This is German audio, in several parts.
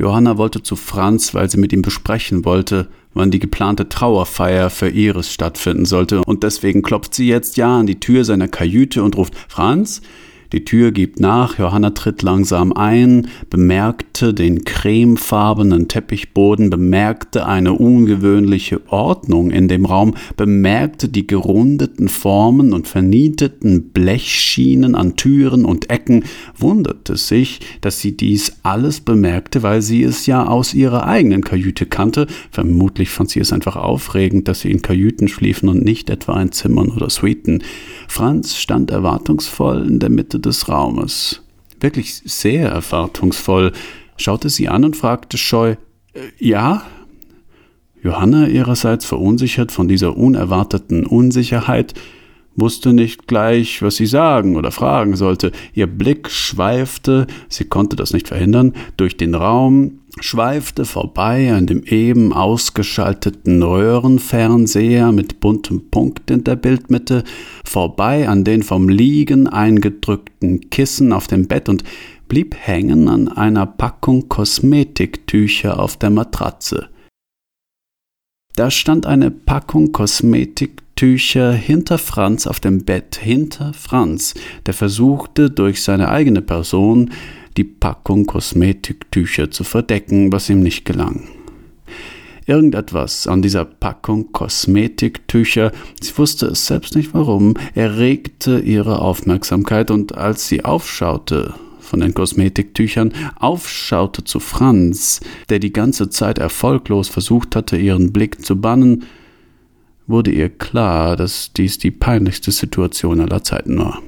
Johanna wollte zu Franz, weil sie mit ihm besprechen wollte, wann die geplante Trauerfeier für Iris stattfinden sollte, und deswegen klopft sie jetzt ja an die Tür seiner Kajüte und ruft Franz, die Tür gibt nach, Johanna tritt langsam ein, bemerkte den cremefarbenen Teppichboden, bemerkte eine ungewöhnliche Ordnung in dem Raum, bemerkte die gerundeten Formen und vernieteten Blechschienen an Türen und Ecken, wunderte sich, dass sie dies alles bemerkte, weil sie es ja aus ihrer eigenen Kajüte kannte. Vermutlich fand sie es einfach aufregend, dass sie in Kajüten schliefen und nicht etwa in Zimmern oder Suiten. Franz stand erwartungsvoll in der Mitte des Raumes. Wirklich sehr erwartungsvoll, schaute sie an und fragte scheu, äh, ja? Johanna ihrerseits verunsichert von dieser unerwarteten Unsicherheit, wusste nicht gleich, was sie sagen oder fragen sollte. Ihr Blick schweifte, sie konnte das nicht verhindern, durch den Raum, schweifte vorbei an dem eben ausgeschalteten Röhrenfernseher mit buntem Punkt in der Bildmitte, vorbei an den vom Liegen eingedrückten Kissen auf dem Bett und blieb hängen an einer Packung Kosmetiktücher auf der Matratze. Da stand eine Packung Kosmetiktücher hinter Franz auf dem Bett, hinter Franz, der versuchte durch seine eigene Person die Packung Kosmetiktücher zu verdecken, was ihm nicht gelang. Irgendetwas an dieser Packung Kosmetiktücher, sie wusste es selbst nicht warum, erregte ihre Aufmerksamkeit und als sie aufschaute, von den Kosmetiktüchern, aufschaute zu Franz, der die ganze Zeit erfolglos versucht hatte, ihren Blick zu bannen, wurde ihr klar, dass dies die peinlichste Situation aller Zeiten war.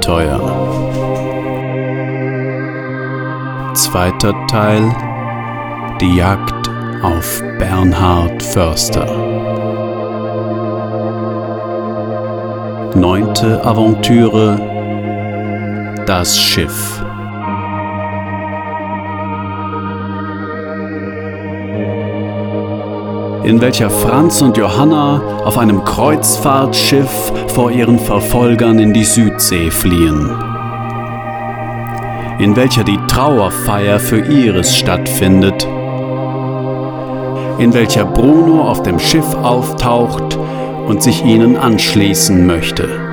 Abenteuer. Zweiter Teil Die Jagd auf Bernhard Förster. Neunte Aventüre Das Schiff. In welcher Franz und Johanna auf einem Kreuzfahrtschiff vor ihren Verfolgern in die Südsee fliehen, in welcher die Trauerfeier für Iris stattfindet, in welcher Bruno auf dem Schiff auftaucht und sich ihnen anschließen möchte.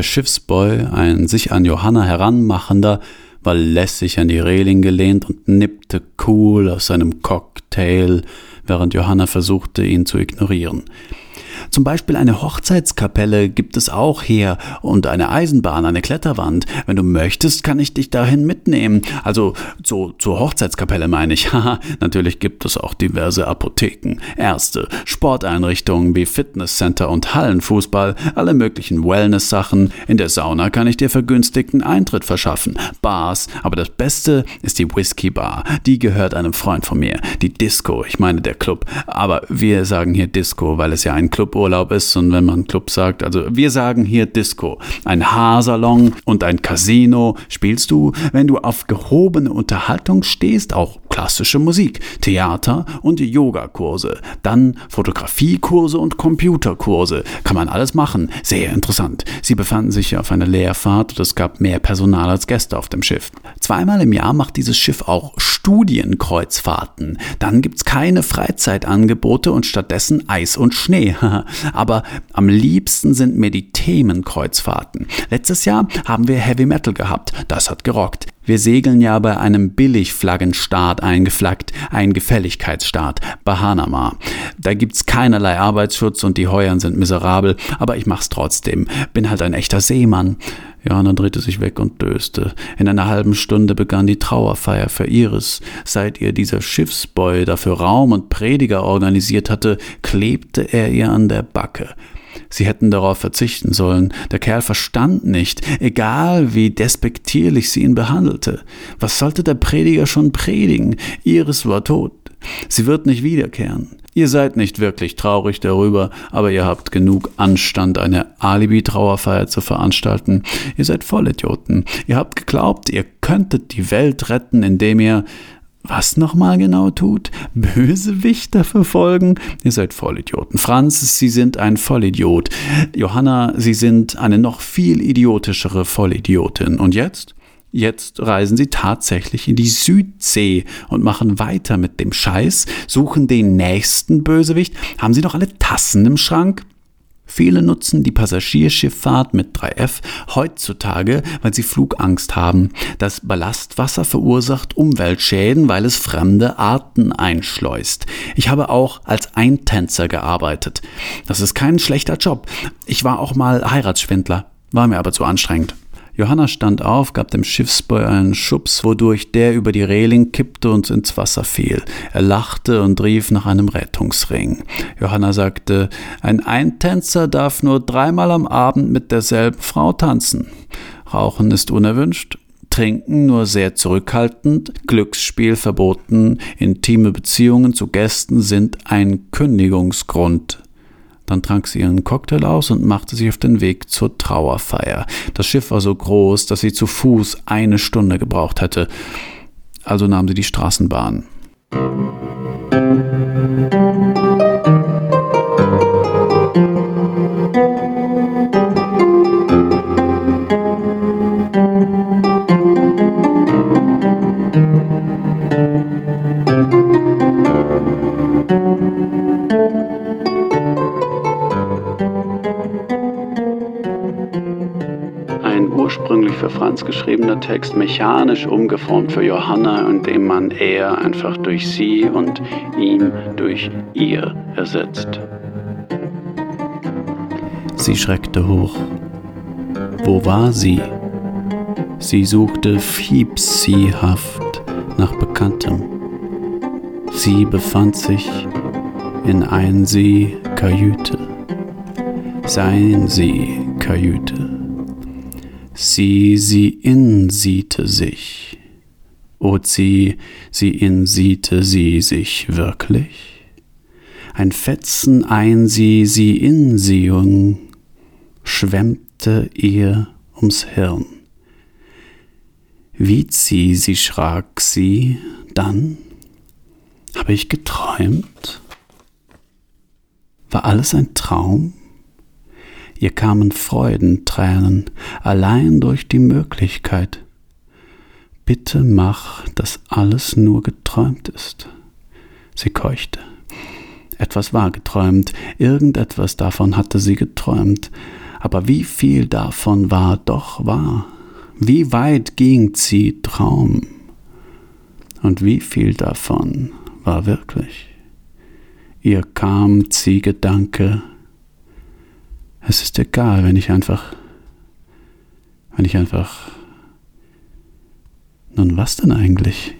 Der Schiffsboy, ein sich an Johanna heranmachender, war lässig an die Reling gelehnt und nippte cool aus seinem Cocktail, während Johanna versuchte, ihn zu ignorieren. Zum Beispiel eine Hochzeitskapelle gibt es auch hier und eine Eisenbahn, eine Kletterwand. Wenn du möchtest, kann ich dich dahin mitnehmen. Also so zur Hochzeitskapelle meine ich. Haha, natürlich gibt es auch diverse Apotheken, Ärzte, Sporteinrichtungen wie Fitnesscenter und Hallenfußball, alle möglichen Wellness-Sachen. In der Sauna kann ich dir vergünstigten Eintritt verschaffen. Bars, aber das Beste ist die Whisky Bar. Die gehört einem Freund von mir. Die Disco, ich meine der Club. Aber wir sagen hier Disco, weil es ja ein Club Urlaub ist und wenn man Club sagt, also wir sagen hier Disco, ein Haarsalon und ein Casino. Spielst du, wenn du auf gehobene Unterhaltung stehst, auch klassische Musik, Theater und Yogakurse, dann Fotografiekurse und Computerkurse. Kann man alles machen. Sehr interessant. Sie befanden sich auf einer Leerfahrt und es gab mehr Personal als Gäste auf dem Schiff. Zweimal im Jahr macht dieses Schiff auch Studienkreuzfahrten. Dann gibt's keine Freizeitangebote und stattdessen Eis und Schnee. Aber am liebsten sind mir die Themenkreuzfahrten. Letztes Jahr haben wir Heavy Metal gehabt. Das hat gerockt. Wir segeln ja bei einem Billigflaggenstaat eingeflaggt, ein Gefälligkeitsstaat, Bahanama. Da gibt's keinerlei Arbeitsschutz und die Heuern sind miserabel, aber ich mach's trotzdem. Bin halt ein echter Seemann. Johanna drehte sich weg und döste. In einer halben Stunde begann die Trauerfeier für Iris. Seit ihr dieser Schiffsboy dafür Raum und Prediger organisiert hatte, klebte er ihr an der Backe. Sie hätten darauf verzichten sollen. Der Kerl verstand nicht, egal wie despektierlich sie ihn behandelte. Was sollte der Prediger schon predigen? Iris war tot. Sie wird nicht wiederkehren. Ihr seid nicht wirklich traurig darüber, aber ihr habt genug Anstand, eine Alibi-Trauerfeier zu veranstalten. Ihr seid Vollidioten. Ihr habt geglaubt, ihr könntet die Welt retten, indem ihr was nochmal genau tut? Bösewichter verfolgen? Ihr seid Vollidioten. Franz, Sie sind ein Vollidiot. Johanna, Sie sind eine noch viel idiotischere Vollidiotin. Und jetzt? Jetzt reisen sie tatsächlich in die Südsee und machen weiter mit dem Scheiß, suchen den nächsten Bösewicht. Haben sie noch alle Tassen im Schrank? Viele nutzen die Passagierschifffahrt mit 3F heutzutage, weil sie Flugangst haben. Das Ballastwasser verursacht Umweltschäden, weil es fremde Arten einschleust. Ich habe auch als Eintänzer gearbeitet. Das ist kein schlechter Job. Ich war auch mal Heiratsschwindler, war mir aber zu anstrengend. Johanna stand auf, gab dem Schiffsboy einen Schubs, wodurch der über die Reling kippte und ins Wasser fiel. Er lachte und rief nach einem Rettungsring. Johanna sagte, ein Eintänzer darf nur dreimal am Abend mit derselben Frau tanzen. Rauchen ist unerwünscht, Trinken nur sehr zurückhaltend, Glücksspiel verboten, intime Beziehungen zu Gästen sind ein Kündigungsgrund. Dann trank sie ihren Cocktail aus und machte sich auf den Weg zur Trauerfeier. Das Schiff war so groß, dass sie zu Fuß eine Stunde gebraucht hätte. Also nahm sie die Straßenbahn. Für Franz geschriebener Text mechanisch umgeformt für Johanna, indem man er einfach durch sie und ihm durch ihr ersetzt. Sie schreckte hoch. Wo war sie? Sie suchte fiepsiehaft nach Bekanntem. Sie befand sich in ein Sie Kajüte. Sein Sie Kajüte. Sie, sie in siete sich. O sie, sie in siete sie sich wirklich? Ein Fetzen ein sie, sie in Siehung, schwemmte ihr ums Hirn. Wie sie, sie schrak sie, dann habe ich geträumt? War alles ein Traum? Ihr kamen Freudentränen allein durch die Möglichkeit. Bitte mach, dass alles nur geträumt ist. Sie keuchte. Etwas war geträumt, irgendetwas davon hatte sie geträumt, aber wie viel davon war doch wahr? Wie weit ging sie Traum? Und wie viel davon war wirklich? Ihr kam sie Gedanke, es ist egal, wenn ich einfach, wenn ich einfach, nun was denn eigentlich?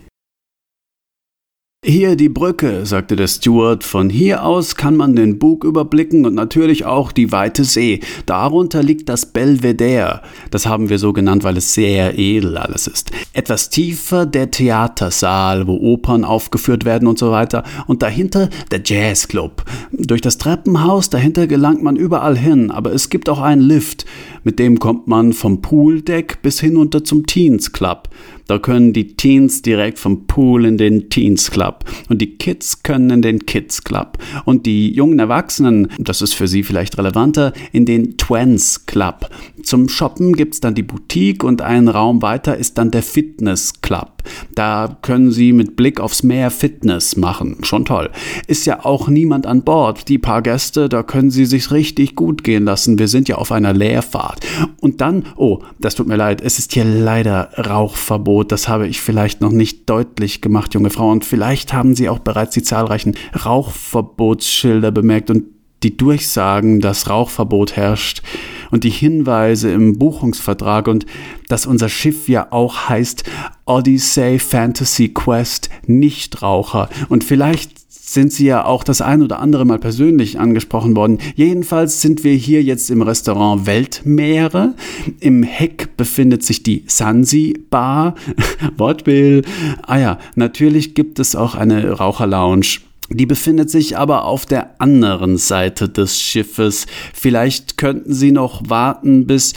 Hier die Brücke, sagte der Steward. Von hier aus kann man den Bug überblicken und natürlich auch die weite See. Darunter liegt das Belvedere. Das haben wir so genannt, weil es sehr edel alles ist. Etwas tiefer der Theatersaal, wo Opern aufgeführt werden und so weiter. Und dahinter der Jazzclub. Durch das Treppenhaus dahinter gelangt man überall hin, aber es gibt auch einen Lift. Mit dem kommt man vom Pooldeck bis hinunter zum Teens Club. Da können die Teens direkt vom Pool in den Teens Club und die Kids können in den Kids Club und die jungen Erwachsenen, das ist für sie vielleicht relevanter, in den Twins Club. Zum Shoppen gibt es dann die Boutique und einen Raum weiter ist dann der Fitness Club. Da können sie mit Blick aufs Meer Fitness machen. Schon toll. Ist ja auch niemand an Bord. Die paar Gäste, da können sie sich richtig gut gehen lassen. Wir sind ja auf einer Leerfahrt. Und dann, oh, das tut mir leid, es ist hier leider Rauchverbot. Das habe ich vielleicht noch nicht deutlich gemacht, junge Frau. Und vielleicht haben Sie auch bereits die zahlreichen Rauchverbotsschilder bemerkt und die Durchsagen, dass Rauchverbot herrscht und die Hinweise im Buchungsvertrag und dass unser Schiff ja auch heißt Odyssey Fantasy Quest Nichtraucher und vielleicht sind sie ja auch das ein oder andere Mal persönlich angesprochen worden. Jedenfalls sind wir hier jetzt im Restaurant Weltmeere. Im Heck befindet sich die Sansi Bar. Wortbild. Ah ja, natürlich gibt es auch eine Raucherlounge. Die befindet sich aber auf der anderen Seite des Schiffes. Vielleicht könnten Sie noch warten bis.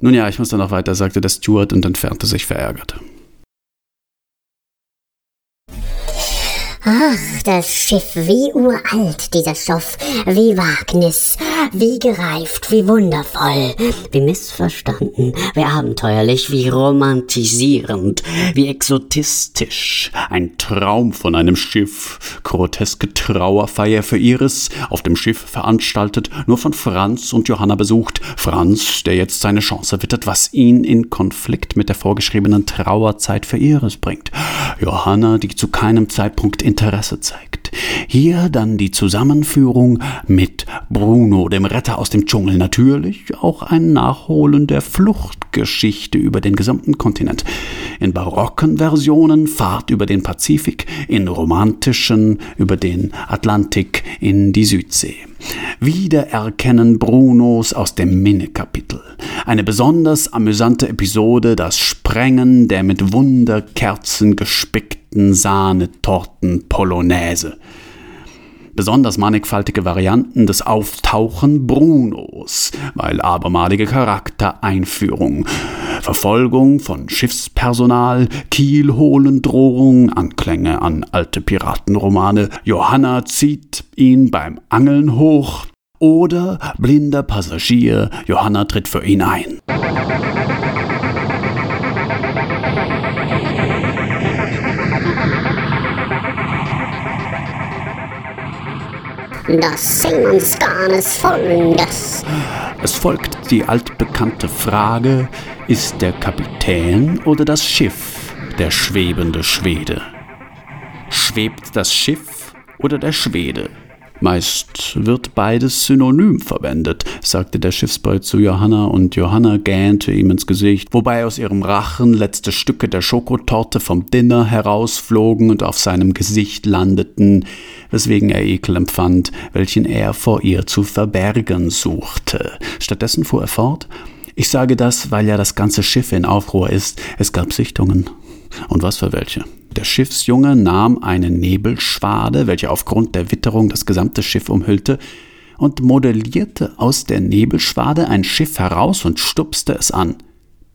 Nun ja, ich muss dann noch weiter, sagte der Steward und entfernte sich verärgert. Ach, das Schiff, wie uralt dieser Stoff, wie Wagnis, wie gereift, wie wundervoll, wie missverstanden, wie abenteuerlich, wie romantisierend, wie exotistisch. Ein Traum von einem Schiff, groteske Trauerfeier für Iris, auf dem Schiff veranstaltet, nur von Franz und Johanna besucht. Franz, der jetzt seine Chance wittert, was ihn in Konflikt mit der vorgeschriebenen Trauerzeit für Iris bringt. Johanna, die zu keinem Zeitpunkt in Interesse zeigt. Hier dann die Zusammenführung mit Bruno, dem Retter aus dem Dschungel. Natürlich auch ein Nachholen der Fluchtgeschichte über den gesamten Kontinent. In barocken Versionen Fahrt über den Pazifik, in romantischen über den Atlantik in die Südsee. Wiedererkennen Brunos aus dem Minne-Kapitel. Eine besonders amüsante Episode, das Sprengen der mit Wunderkerzen gespickten Sahnetorten Polonaise besonders mannigfaltige Varianten des Auftauchen Brunos, weil abermalige Charaktereinführung, Verfolgung von Schiffspersonal, Kielholen-Drohung, Anklänge an alte Piratenromane, Johanna zieht ihn beim Angeln hoch, oder blinder Passagier, Johanna tritt für ihn ein. Das Seemannsgarn ist folgendes. Es folgt die altbekannte Frage, ist der Kapitän oder das Schiff der schwebende Schwede? Schwebt das Schiff oder der Schwede? Meist wird beides synonym verwendet, sagte der Schiffsboy zu Johanna, und Johanna gähnte ihm ins Gesicht, wobei aus ihrem Rachen letzte Stücke der Schokotorte vom Dinner herausflogen und auf seinem Gesicht landeten, weswegen er Ekel empfand, welchen er vor ihr zu verbergen suchte. Stattdessen fuhr er fort Ich sage das, weil ja das ganze Schiff in Aufruhr ist. Es gab Sichtungen. Und was für welche? Der Schiffsjunge nahm eine Nebelschwade, welche aufgrund der Witterung das gesamte Schiff umhüllte, und modellierte aus der Nebelschwade ein Schiff heraus und stupste es an.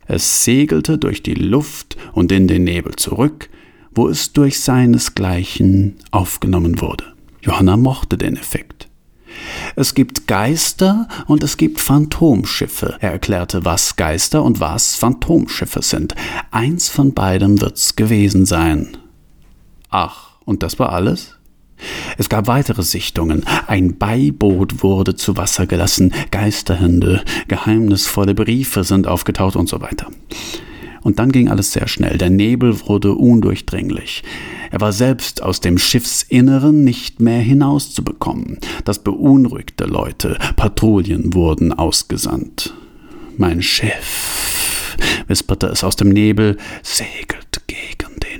Es segelte durch die Luft und in den Nebel zurück, wo es durch seinesgleichen aufgenommen wurde. Johanna mochte den Effekt. Es gibt Geister und es gibt Phantomschiffe. Er erklärte, was Geister und was Phantomschiffe sind. Eins von beidem wird's gewesen sein. Ach, und das war alles? Es gab weitere Sichtungen. Ein Beiboot wurde zu Wasser gelassen, Geisterhände, geheimnisvolle Briefe sind aufgetaucht und so weiter. Und dann ging alles sehr schnell. Der Nebel wurde undurchdringlich. Er war selbst aus dem Schiffsinneren nicht mehr hinauszubekommen. Das beunruhigte Leute. Patrouillen wurden ausgesandt. Mein Schiff, wisperte es aus dem Nebel, segelt gegen den.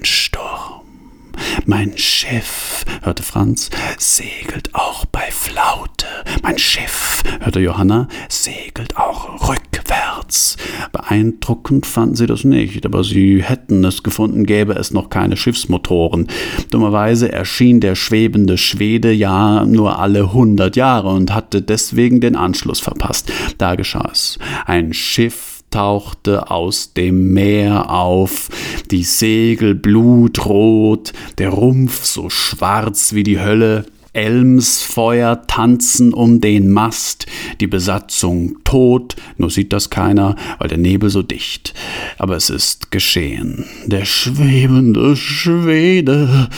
Mein Schiff, hörte Franz, segelt auch bei Flaute. Mein Schiff, hörte Johanna, segelt auch rückwärts. Beeindruckend fanden sie das nicht, aber sie hätten es gefunden, gäbe es noch keine Schiffsmotoren. Dummerweise erschien der schwebende Schwede ja nur alle hundert Jahre und hatte deswegen den Anschluss verpasst. Da geschah es. Ein Schiff tauchte aus dem Meer auf, die Segel blutrot, der Rumpf so schwarz wie die Hölle, Elmsfeuer tanzen um den Mast, die Besatzung tot, nur sieht das keiner, weil der Nebel so dicht. Aber es ist geschehen. Der schwebende Schwede,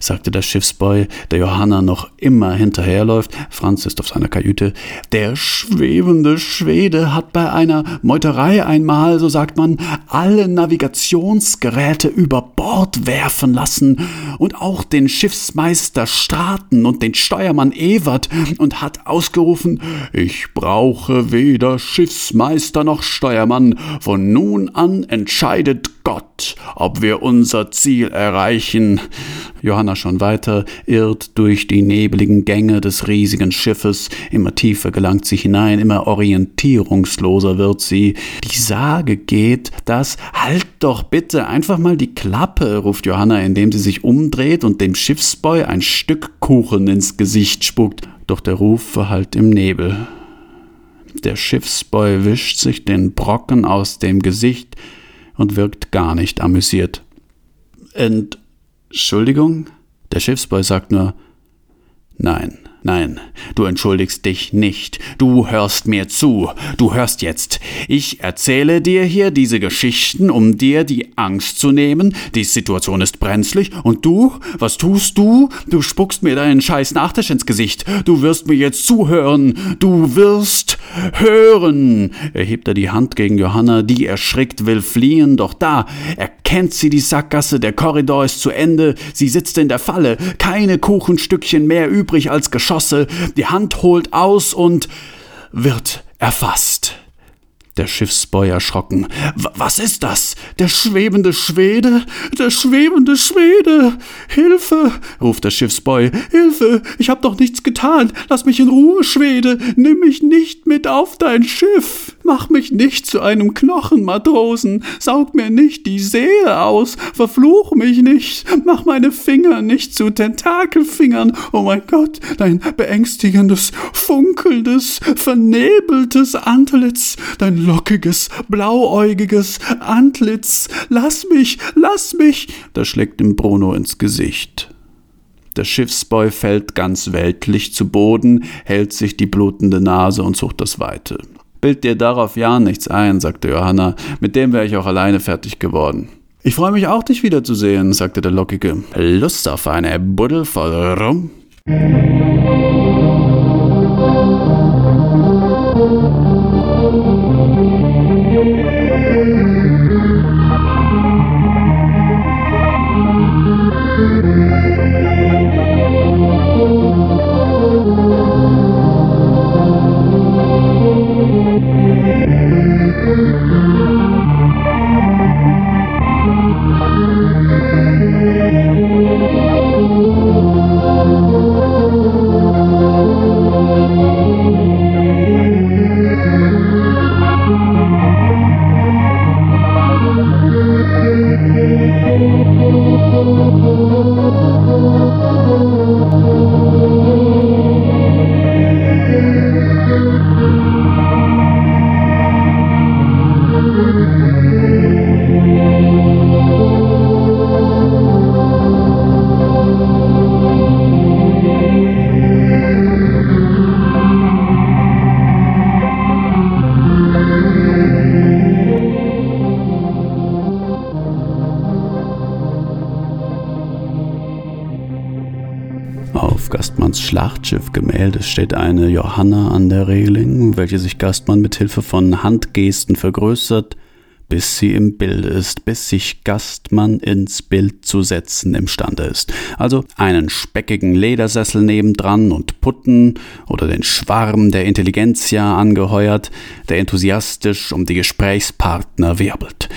sagte der Schiffsboy, der Johanna noch immer hinterherläuft. Franz ist auf seiner Kajüte. Der schwebende Schwede hat bei einer Meuterei einmal, so sagt man, alle Navigationsgeräte über Bord werfen lassen und auch den Schiffsmeister Straten und den Steuermann Ewert und hat ausgerufen, ich brauche weder Schiffsmeister noch Steuermann, von nun an entscheidet Gott, ob wir unser Ziel erreichen. Johanna schon weiter, irrt durch die nebligen Gänge des riesigen Schiffes, immer tiefer gelangt sie hinein, immer orientierungsloser wird sie. Die Sage geht, dass Halt doch bitte einfach mal die Klappe, ruft Johanna, indem sie sich umdreht und dem Schiffsboy ein Stück Kuchen ins Gesicht spuckt, doch der Ruf verhallt im Nebel. Der Schiffsboy wischt sich den Brocken aus dem Gesicht, und wirkt gar nicht amüsiert. Entschuldigung? Der Schiffsboy sagt nur Nein. Nein, du entschuldigst dich nicht. Du hörst mir zu. Du hörst jetzt. Ich erzähle dir hier diese Geschichten, um dir die Angst zu nehmen. Die Situation ist brenzlig. Und du? Was tust du? Du spuckst mir deinen scheiß Nachtisch ins Gesicht. Du wirst mir jetzt zuhören. Du wirst hören. Er hebt er die Hand gegen Johanna, die erschrickt will fliehen. Doch da erkennt sie die Sackgasse. Der Korridor ist zu Ende. Sie sitzt in der Falle. Keine Kuchenstückchen mehr übrig als Geschoss Geschosse, die Hand holt aus und wird erfasst. Der Schiffsboy erschrocken. Was ist das? Der schwebende Schwede? Der schwebende Schwede! Hilfe! ruft der Schiffsboy. Hilfe! Ich hab doch nichts getan! Lass mich in Ruhe, Schwede! Nimm mich nicht mit auf dein Schiff! Mach mich nicht zu einem Knochenmatrosen! Saug mir nicht die Seele aus! Verfluch mich nicht! Mach meine Finger nicht zu Tentakelfingern! Oh mein Gott! Dein beängstigendes, funkelndes, vernebeltes Antlitz! Dein lockiges, blauäugiges Antlitz. Lass mich, lass mich! Da schlägt ihm Bruno ins Gesicht. Der Schiffsboy fällt ganz weltlich zu Boden, hält sich die blutende Nase und sucht das Weite. Bild dir darauf ja nichts ein, sagte Johanna, mit dem wäre ich auch alleine fertig geworden. Ich freue mich auch, dich wiederzusehen, sagte der Lockige. Lust auf eine Buddel voll Rum? Schlachtschiffgemälde steht eine Johanna an der Reling, welche sich Gastmann mit Hilfe von Handgesten vergrößert, bis sie im Bild ist, bis sich Gastmann ins Bild zu setzen imstande ist. Also einen speckigen Ledersessel nebendran und Putten oder den Schwarm der Intelligenzia angeheuert, der enthusiastisch um die Gesprächspartner wirbelt.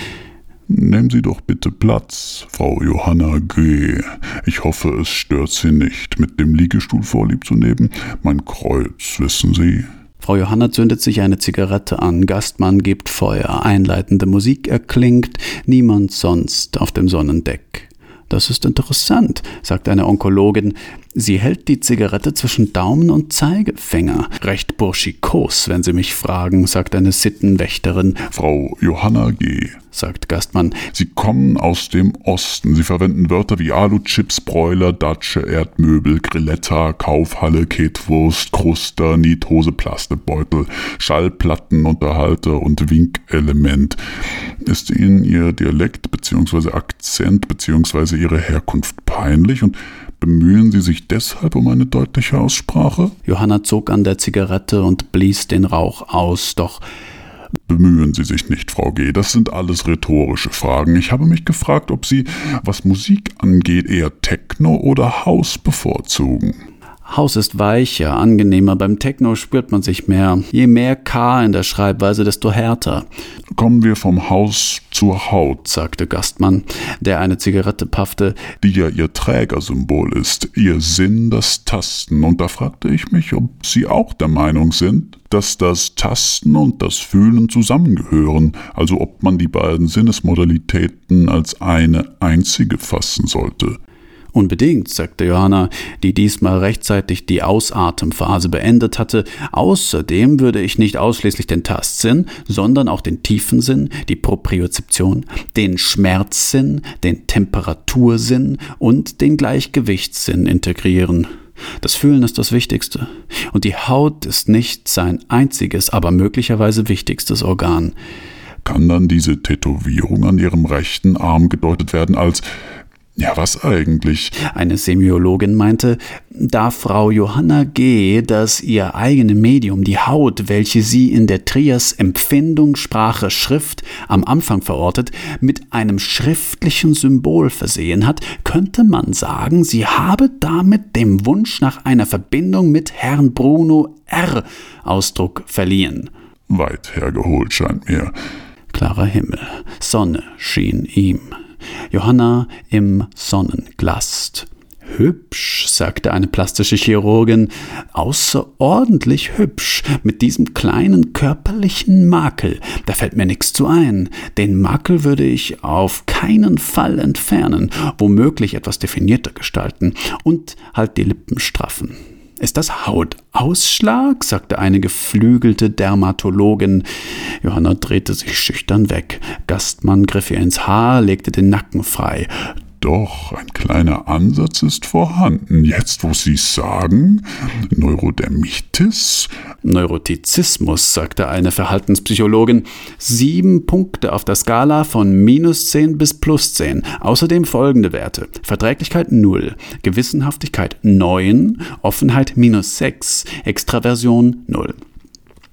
Nehmen Sie doch bitte Platz, Frau Johanna G. Ich hoffe, es stört Sie nicht, mit dem Liegestuhl vorlieb zu nehmen. Mein Kreuz, wissen Sie. Frau Johanna zündet sich eine Zigarette an, Gastmann gibt Feuer, einleitende Musik erklingt, niemand sonst auf dem Sonnendeck. Das ist interessant, sagt eine Onkologin. Sie hält die Zigarette zwischen Daumen und Zeigefinger. Recht burschikos, wenn Sie mich fragen, sagt eine Sittenwächterin. Frau Johanna G., sagt Gastmann. Sie kommen aus dem Osten. Sie verwenden Wörter wie Alu-Chips, Broiler, Datsche, Erdmöbel, Grilletta, Kaufhalle, Ketwurst, Kruster, Niethose, Plastebeutel, Schallplattenunterhalter und Winkelement. Ist Ihnen Ihr Dialekt bzw. Akzent bzw. Ihre Herkunft peinlich und Bemühen Sie sich deshalb um eine deutliche Aussprache? Johanna zog an der Zigarette und blies den Rauch aus, doch Bemühen Sie sich nicht, Frau G. Das sind alles rhetorische Fragen. Ich habe mich gefragt, ob Sie, was Musik angeht, eher Techno oder House bevorzugen. Haus ist weicher, angenehmer, beim Techno spürt man sich mehr. Je mehr K in der Schreibweise, desto härter. Kommen wir vom Haus zur Haut, sagte Gastmann, der eine Zigarette paffte, die ja ihr Trägersymbol ist, ihr Sinn das Tasten. Und da fragte ich mich, ob Sie auch der Meinung sind, dass das Tasten und das Fühlen zusammengehören, also ob man die beiden Sinnesmodalitäten als eine einzige fassen sollte. Unbedingt, sagte Johanna, die diesmal rechtzeitig die Ausatemphase beendet hatte. Außerdem würde ich nicht ausschließlich den Tastsinn, sondern auch den Tiefensinn, die Propriozeption, den Schmerzsinn, den Temperatursinn und den Gleichgewichtssinn integrieren. Das Fühlen ist das Wichtigste. Und die Haut ist nicht sein einziges, aber möglicherweise wichtigstes Organ. Kann dann diese Tätowierung an ihrem rechten Arm gedeutet werden als ja, was eigentlich? Eine Semiologin meinte, da Frau Johanna G., das ihr eigene Medium, die Haut, welche sie in der Trias Empfindung, Sprache, Schrift am Anfang verortet, mit einem schriftlichen Symbol versehen hat, könnte man sagen, sie habe damit dem Wunsch nach einer Verbindung mit Herrn Bruno R. Ausdruck verliehen. Weit hergeholt scheint mir. Klarer Himmel, Sonne schien ihm. Johanna im Sonnenglast. Hübsch, sagte eine plastische Chirurgin, außerordentlich hübsch, mit diesem kleinen körperlichen Makel. Da fällt mir nichts zu ein. Den Makel würde ich auf keinen Fall entfernen, womöglich etwas definierter gestalten und halt die Lippen straffen. Ist das Hautausschlag? sagte eine geflügelte Dermatologin. Johanna drehte sich schüchtern weg. Gastmann griff ihr ins Haar, legte den Nacken frei. Doch, ein kleiner Ansatz ist vorhanden. Jetzt, wo Sie sagen, Neurodermitis? Neurotizismus, sagte eine Verhaltenspsychologin. Sieben Punkte auf der Skala von minus zehn bis plus zehn. Außerdem folgende Werte. Verträglichkeit null, Gewissenhaftigkeit neun, Offenheit minus sechs, Extraversion null.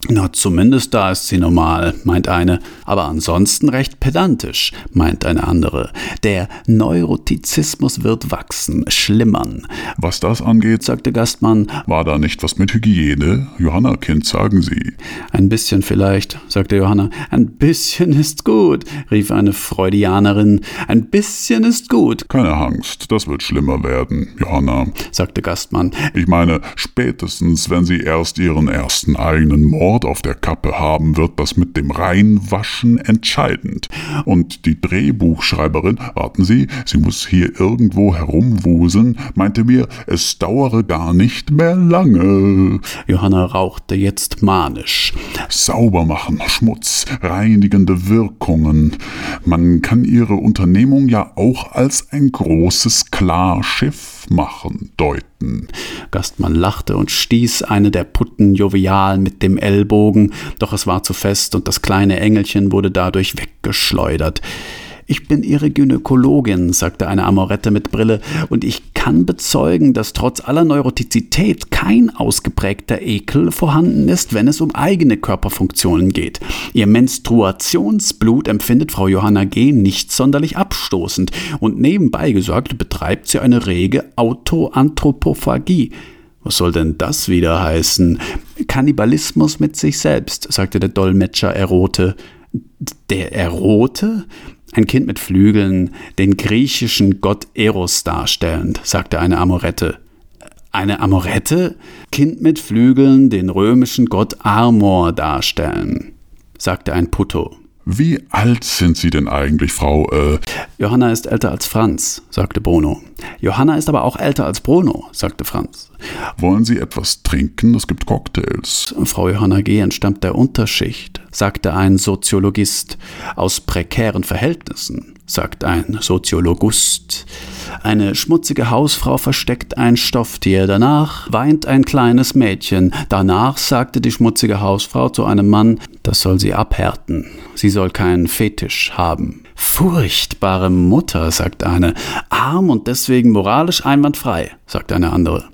Na, zumindest da ist sie normal, meint eine, aber ansonsten recht pedantisch, meint eine andere. Der Neurotizismus wird wachsen, schlimmern. Was das angeht, sagte Gastmann, war da nicht was mit Hygiene? Johanna, Kind, sagen Sie. Ein bisschen vielleicht, sagte Johanna. Ein bisschen ist gut, rief eine Freudianerin. Ein bisschen ist gut. Keine Angst, das wird schlimmer werden, Johanna, sagte Gastmann. Ich meine, spätestens, wenn Sie erst Ihren ersten eigenen Mord Mord auf der Kappe haben, wird das mit dem Reinwaschen entscheidend. Und die Drehbuchschreiberin, warten Sie, sie muss hier irgendwo herumwuseln, meinte mir, es dauere gar nicht mehr lange. Johanna rauchte jetzt manisch. Sauber machen, Schmutz, reinigende Wirkungen. Man kann ihre Unternehmung ja auch als ein großes Klarschiff machen, deuten. Gastmann lachte und stieß eine der Putten jovial mit dem Ellbogen, doch es war zu fest und das kleine Engelchen wurde dadurch weggeschleudert. Ich bin Ihre Gynäkologin, sagte eine Amorette mit Brille, und ich kann bezeugen, dass trotz aller Neurotizität kein ausgeprägter Ekel vorhanden ist, wenn es um eigene Körperfunktionen geht. Ihr Menstruationsblut empfindet Frau Johanna G. nicht sonderlich abstoßend, und nebenbei gesagt betreibt sie eine rege Autoanthropophagie. Was soll denn das wieder heißen? Kannibalismus mit sich selbst, sagte der Dolmetscher Erote. Der Erote? Ein Kind mit Flügeln, den griechischen Gott Eros darstellend, sagte eine Amorette. Eine Amorette? Kind mit Flügeln, den römischen Gott Amor darstellen, sagte ein Putto. Wie alt sind Sie denn eigentlich, Frau, äh, Johanna ist älter als Franz, sagte Bruno. Johanna ist aber auch älter als Bruno, sagte Franz. wollen Sie etwas trinken? Es gibt Cocktails. Frau Johanna G. entstammt der Unterschicht, sagte ein Soziologist. Aus prekären Verhältnissen, sagt ein Soziologust. Eine schmutzige Hausfrau versteckt ein Stofftier. Danach weint ein kleines Mädchen. Danach sagte die schmutzige Hausfrau zu einem Mann, das soll sie abhärten. Sie soll keinen Fetisch haben. Furchtbare Mutter, sagt eine. Arm und deswegen moralisch einwandfrei, sagt eine andere.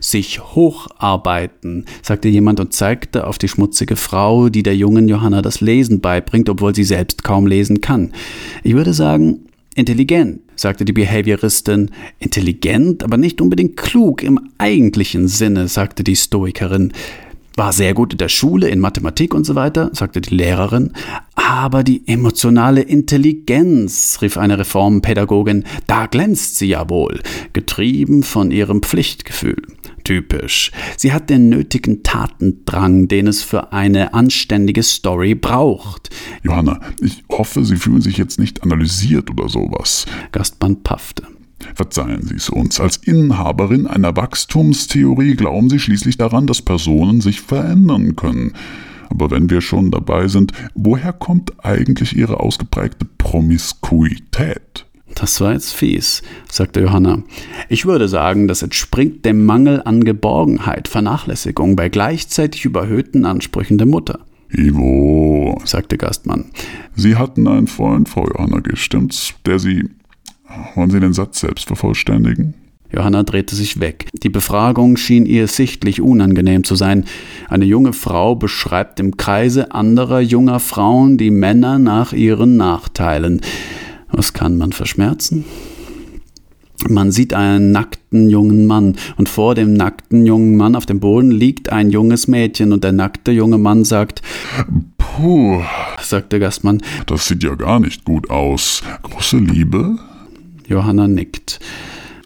Sich hocharbeiten, sagte jemand und zeigte auf die schmutzige Frau, die der jungen Johanna das Lesen beibringt, obwohl sie selbst kaum lesen kann. Ich würde sagen, intelligent, sagte die Behavioristin. Intelligent, aber nicht unbedingt klug im eigentlichen Sinne, sagte die Stoikerin. War sehr gut in der Schule, in Mathematik und so weiter, sagte die Lehrerin. Aber die emotionale Intelligenz, rief eine Reformpädagogin, da glänzt sie ja wohl, getrieben von ihrem Pflichtgefühl. Typisch. Sie hat den nötigen Tatendrang, den es für eine anständige Story braucht. Johanna, ich hoffe, Sie fühlen sich jetzt nicht analysiert oder sowas. Gastmann paffte. Verzeihen Sie es uns. Als Inhaberin einer Wachstumstheorie glauben Sie schließlich daran, dass Personen sich verändern können. Aber wenn wir schon dabei sind, woher kommt eigentlich Ihre ausgeprägte Promiskuität? Das war jetzt fies, sagte Johanna. Ich würde sagen, das entspringt dem Mangel an Geborgenheit, Vernachlässigung bei gleichzeitig überhöhten Ansprüchen der Mutter, Ivo, sagte Gastmann. Sie hatten einen Freund, Frau Johanna, stimmt's, der Sie... Wollen Sie den Satz selbst vervollständigen? Johanna drehte sich weg. Die Befragung schien ihr sichtlich unangenehm zu sein. Eine junge Frau beschreibt im Kreise anderer junger Frauen die Männer nach ihren Nachteilen. Was kann man verschmerzen? Man sieht einen nackten jungen Mann und vor dem nackten jungen Mann auf dem Boden liegt ein junges Mädchen und der nackte junge Mann sagt, Puh, sagt der Gastmann. das sieht ja gar nicht gut aus. Große Liebe? Johanna nickt.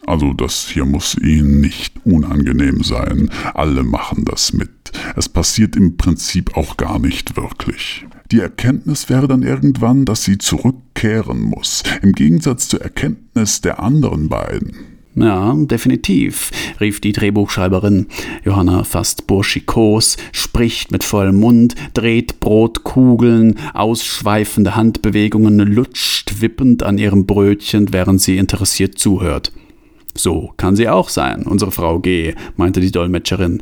Also das hier muss Ihnen nicht unangenehm sein. Alle machen das mit. Es passiert im Prinzip auch gar nicht wirklich. Die Erkenntnis wäre dann irgendwann, dass sie zurückkehren muss, im Gegensatz zur Erkenntnis der anderen beiden. Ja, definitiv, rief die Drehbuchschreiberin. Johanna fast burschikos, spricht mit vollem Mund, dreht Brotkugeln, ausschweifende Handbewegungen, lutscht wippend an ihrem Brötchen, während sie interessiert zuhört. So kann sie auch sein, unsere Frau G., meinte die Dolmetscherin.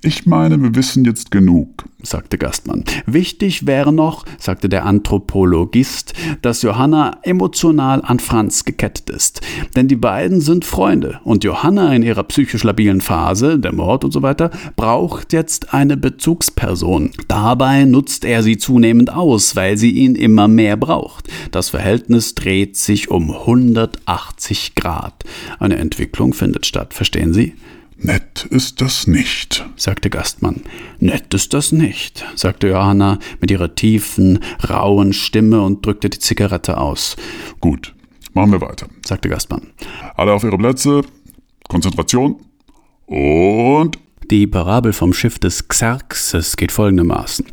Ich meine, wir wissen jetzt genug. sagte Gastmann. Wichtig wäre noch, sagte der Anthropologist, dass Johanna emotional an Franz gekettet ist. Denn die beiden sind Freunde und Johanna in ihrer psychisch labilen Phase, der Mord und so weiter, braucht jetzt eine Bezugsperson. Dabei nutzt er sie zunehmend aus, weil sie ihn immer mehr braucht. Das Verhältnis dreht sich um 180 Grad. Eine Entwicklung findet statt, verstehen Sie? Nett ist das nicht. sagte Gastmann. Nett ist das nicht, sagte Johanna mit ihrer tiefen, rauen Stimme und drückte die Zigarette aus, Gut, machen wir weiter. sagte Gastmann. Alle auf ihre Plätze. Konzentration. Und Die Parabel vom Schiff des Xerxes geht folgendermaßen.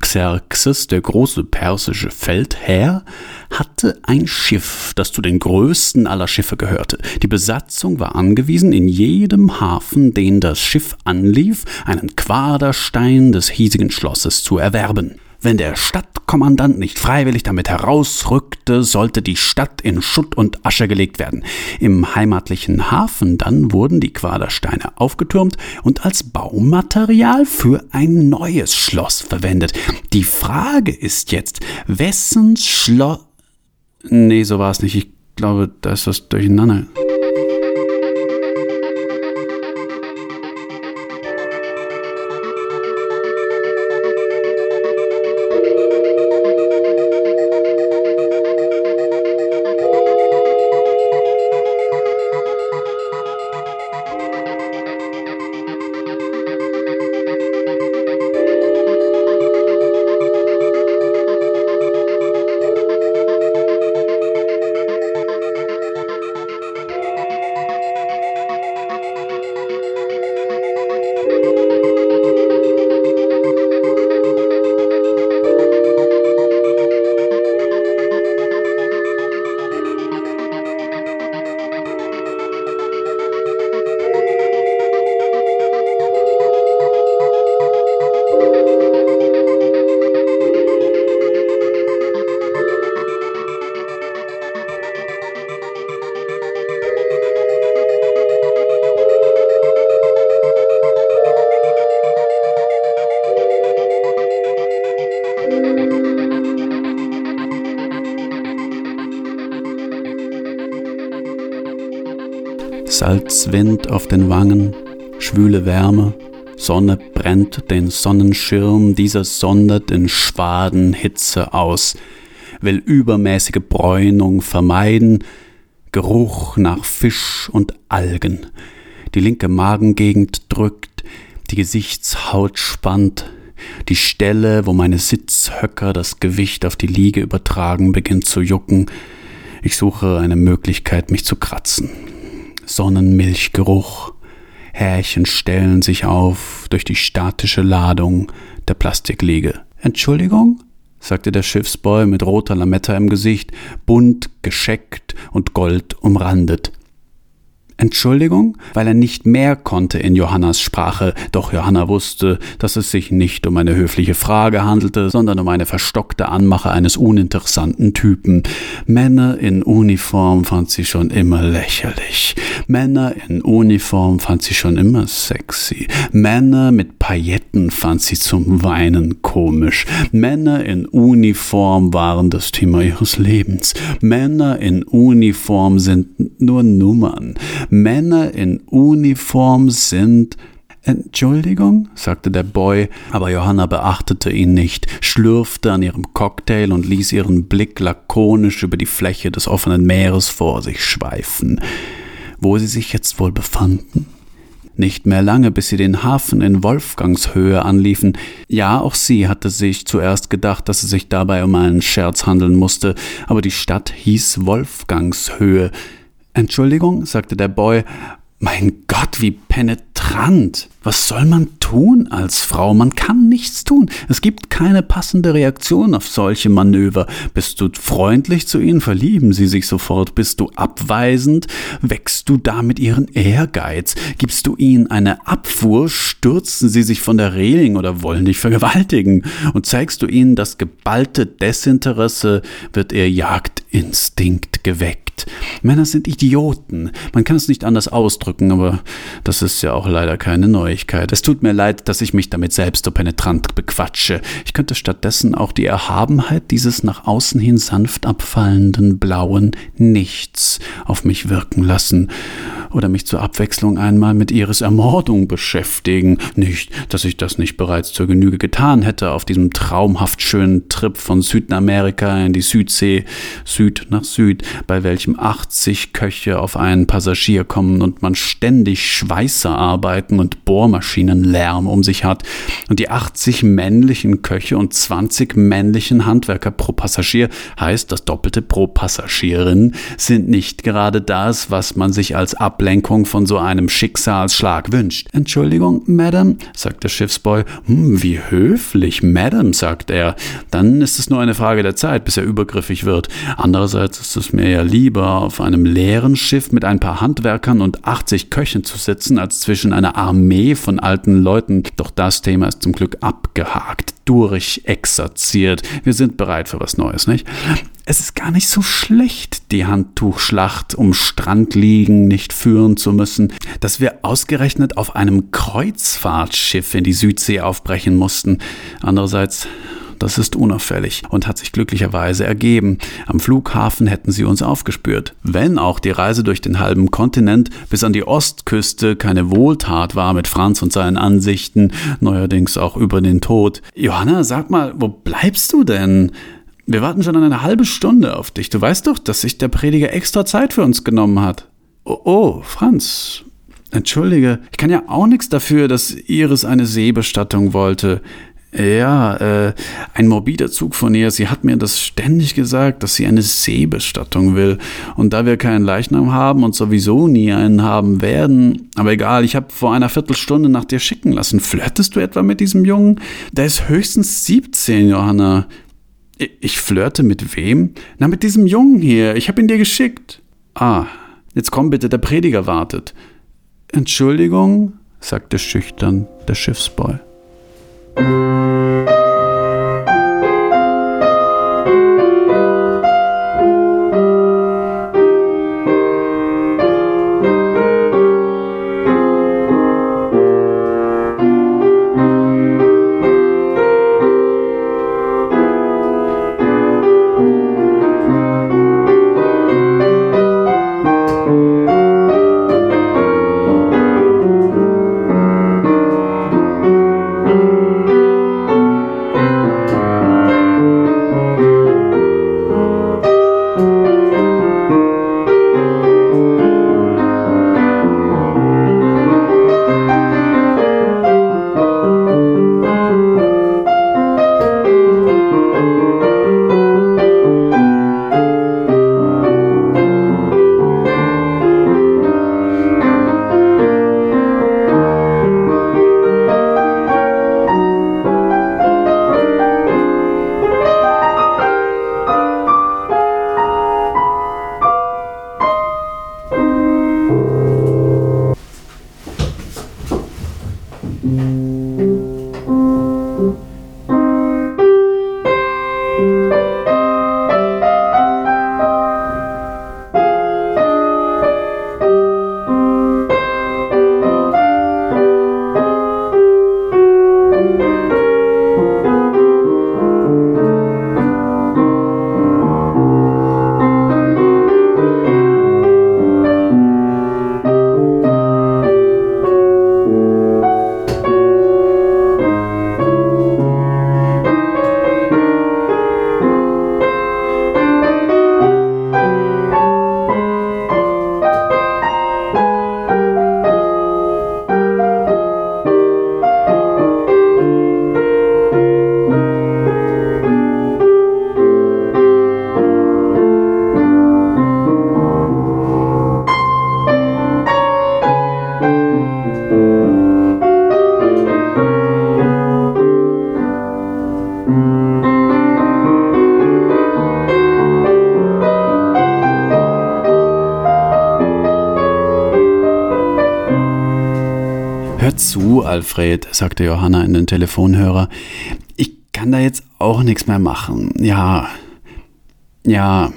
Xerxes, der große persische Feldherr, hatte ein Schiff, das zu den größten aller Schiffe gehörte. Die Besatzung war angewiesen, in jedem Hafen, den das Schiff anlief, einen Quaderstein des hiesigen Schlosses zu erwerben. Wenn der Stadtkommandant nicht freiwillig damit herausrückte, sollte die Stadt in Schutt und Asche gelegt werden. Im heimatlichen Hafen dann wurden die Quadersteine aufgetürmt und als Baumaterial für ein neues Schloss verwendet. Die Frage ist jetzt, wessen Schloss... Nee, so war es nicht. Ich glaube, da ist was durcheinander. Salzwind auf den Wangen, schwüle Wärme, Sonne brennt den Sonnenschirm, dieser sondert in Schwaden Hitze aus, will übermäßige Bräunung vermeiden, Geruch nach Fisch und Algen. Die linke Magengegend drückt, die Gesichtshaut spannt, die Stelle, wo meine Sitzhöcker das Gewicht auf die Liege übertragen, beginnt zu jucken. Ich suche eine Möglichkeit, mich zu kratzen. Sonnenmilchgeruch. Härchen stellen sich auf durch die statische Ladung der Plastikliege. Entschuldigung? sagte der Schiffsboy mit roter Lametta im Gesicht, bunt, gescheckt und gold umrandet. Entschuldigung, weil er nicht mehr konnte in Johannas Sprache, doch Johanna wusste, dass es sich nicht um eine höfliche Frage handelte, sondern um eine verstockte Anmache eines uninteressanten Typen. Männer in Uniform fand sie schon immer lächerlich. Männer in Uniform fand sie schon immer sexy. Männer mit Pailletten fand sie zum Weinen komisch. Männer in Uniform waren das Thema ihres Lebens. Männer in Uniform sind nur Nummern. Männer in Uniform sind Entschuldigung, sagte der Boy, aber Johanna beachtete ihn nicht, schlürfte an ihrem Cocktail und ließ ihren Blick lakonisch über die Fläche des offenen Meeres vor sich schweifen. Wo sie sich jetzt wohl befanden? Nicht mehr lange, bis sie den Hafen in Wolfgangshöhe anliefen. Ja, auch sie hatte sich zuerst gedacht, dass es sich dabei um einen Scherz handeln musste, aber die Stadt hieß Wolfgangshöhe. Entschuldigung, sagte der Boy. Mein Gott, wie penetrant. Was soll man tun als Frau? Man kann nichts tun. Es gibt keine passende Reaktion auf solche Manöver. Bist du freundlich zu ihnen, verlieben sie sich sofort. Bist du abweisend, wächst du damit ihren Ehrgeiz. Gibst du ihnen eine Abfuhr, stürzen sie sich von der Reling oder wollen dich vergewaltigen. Und zeigst du ihnen das geballte Desinteresse, wird ihr Jagdinstinkt geweckt. Männer sind Idioten. Man kann es nicht anders ausdrücken, aber das ist ja auch leider keine Neuigkeit. Es tut mir leid, dass ich mich damit selbst so penetrant bequatsche. Ich könnte stattdessen auch die Erhabenheit dieses nach außen hin sanft abfallenden blauen Nichts auf mich wirken lassen oder mich zur Abwechslung einmal mit Iris Ermordung beschäftigen. Nicht, dass ich das nicht bereits zur Genüge getan hätte auf diesem traumhaft schönen Trip von Südamerika in die Südsee, Süd nach Süd, bei welchem 80 Köche auf einen Passagier kommen und man ständig Schweißer arbeiten und Bohrmaschinenlärm um sich hat und die 80 männlichen Köche und 20 männlichen Handwerker pro Passagier heißt das Doppelte pro Passagierin sind nicht gerade das, was man sich als Ab Ablenkung von so einem Schicksalsschlag wünscht. Entschuldigung, Madame, sagt der Schiffsboy. Hm, wie höflich, Madame, sagt er. Dann ist es nur eine Frage der Zeit, bis er übergriffig wird. Andererseits ist es mir ja lieber, auf einem leeren Schiff mit ein paar Handwerkern und 80 Köchen zu sitzen, als zwischen einer Armee von alten Leuten. Doch das Thema ist zum Glück abgehakt, durchexerziert. Wir sind bereit für was Neues, nicht? Es ist gar nicht so schlecht, die Handtuchschlacht um Strand liegen nicht führen zu müssen, dass wir ausgerechnet auf einem Kreuzfahrtschiff in die Südsee aufbrechen mussten. Andererseits das ist unauffällig und hat sich glücklicherweise ergeben. Am Flughafen hätten sie uns aufgespürt. Wenn auch die Reise durch den halben Kontinent bis an die Ostküste keine Wohltat war mit Franz und seinen Ansichten, neuerdings auch über den Tod. Johanna, sag mal, wo bleibst du denn? Wir warten schon eine halbe Stunde auf dich. Du weißt doch, dass sich der Prediger extra Zeit für uns genommen hat. Oh, oh, Franz. Entschuldige, ich kann ja auch nichts dafür, dass Iris eine Seebestattung wollte. Ja, äh, ein morbider Zug von ihr. Sie hat mir das ständig gesagt, dass sie eine Seebestattung will. Und da wir keinen Leichnam haben und sowieso nie einen haben werden, aber egal, ich habe vor einer Viertelstunde nach dir schicken lassen. Flirtest du etwa mit diesem Jungen? Der ist höchstens 17, Johanna. Ich flirte mit wem? Na, mit diesem Jungen hier. Ich habe ihn dir geschickt. Ah, jetzt komm bitte, der Prediger wartet. Entschuldigung, sagte schüchtern der Schiffsboy. Thank you. Sagte Johanna in den Telefonhörer. Ich kann da jetzt auch nichts mehr machen. Ja. Ja.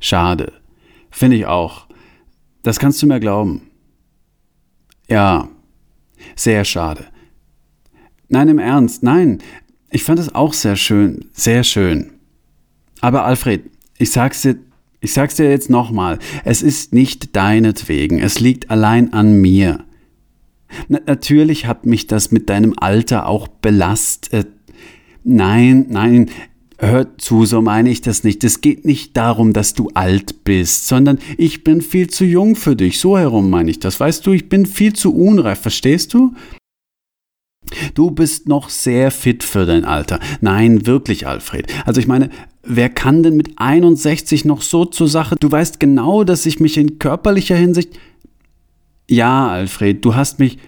Schade. Finde ich auch. Das kannst du mir glauben. Ja. Sehr schade. Nein, im Ernst, nein. Ich fand es auch sehr schön, sehr schön. Aber Alfred, ich sag's dir, ich sag's dir jetzt nochmal, es ist nicht deinetwegen, es liegt allein an mir. Na, natürlich hat mich das mit deinem Alter auch belastet. Nein, nein, hör zu, so meine ich das nicht. Es geht nicht darum, dass du alt bist, sondern ich bin viel zu jung für dich. So herum meine ich das. Weißt du, ich bin viel zu unreif, verstehst du? Du bist noch sehr fit für dein Alter. Nein, wirklich, Alfred. Also ich meine, wer kann denn mit 61 noch so zur Sache? Du weißt genau, dass ich mich in körperlicher Hinsicht ja, Alfred, du hast mich.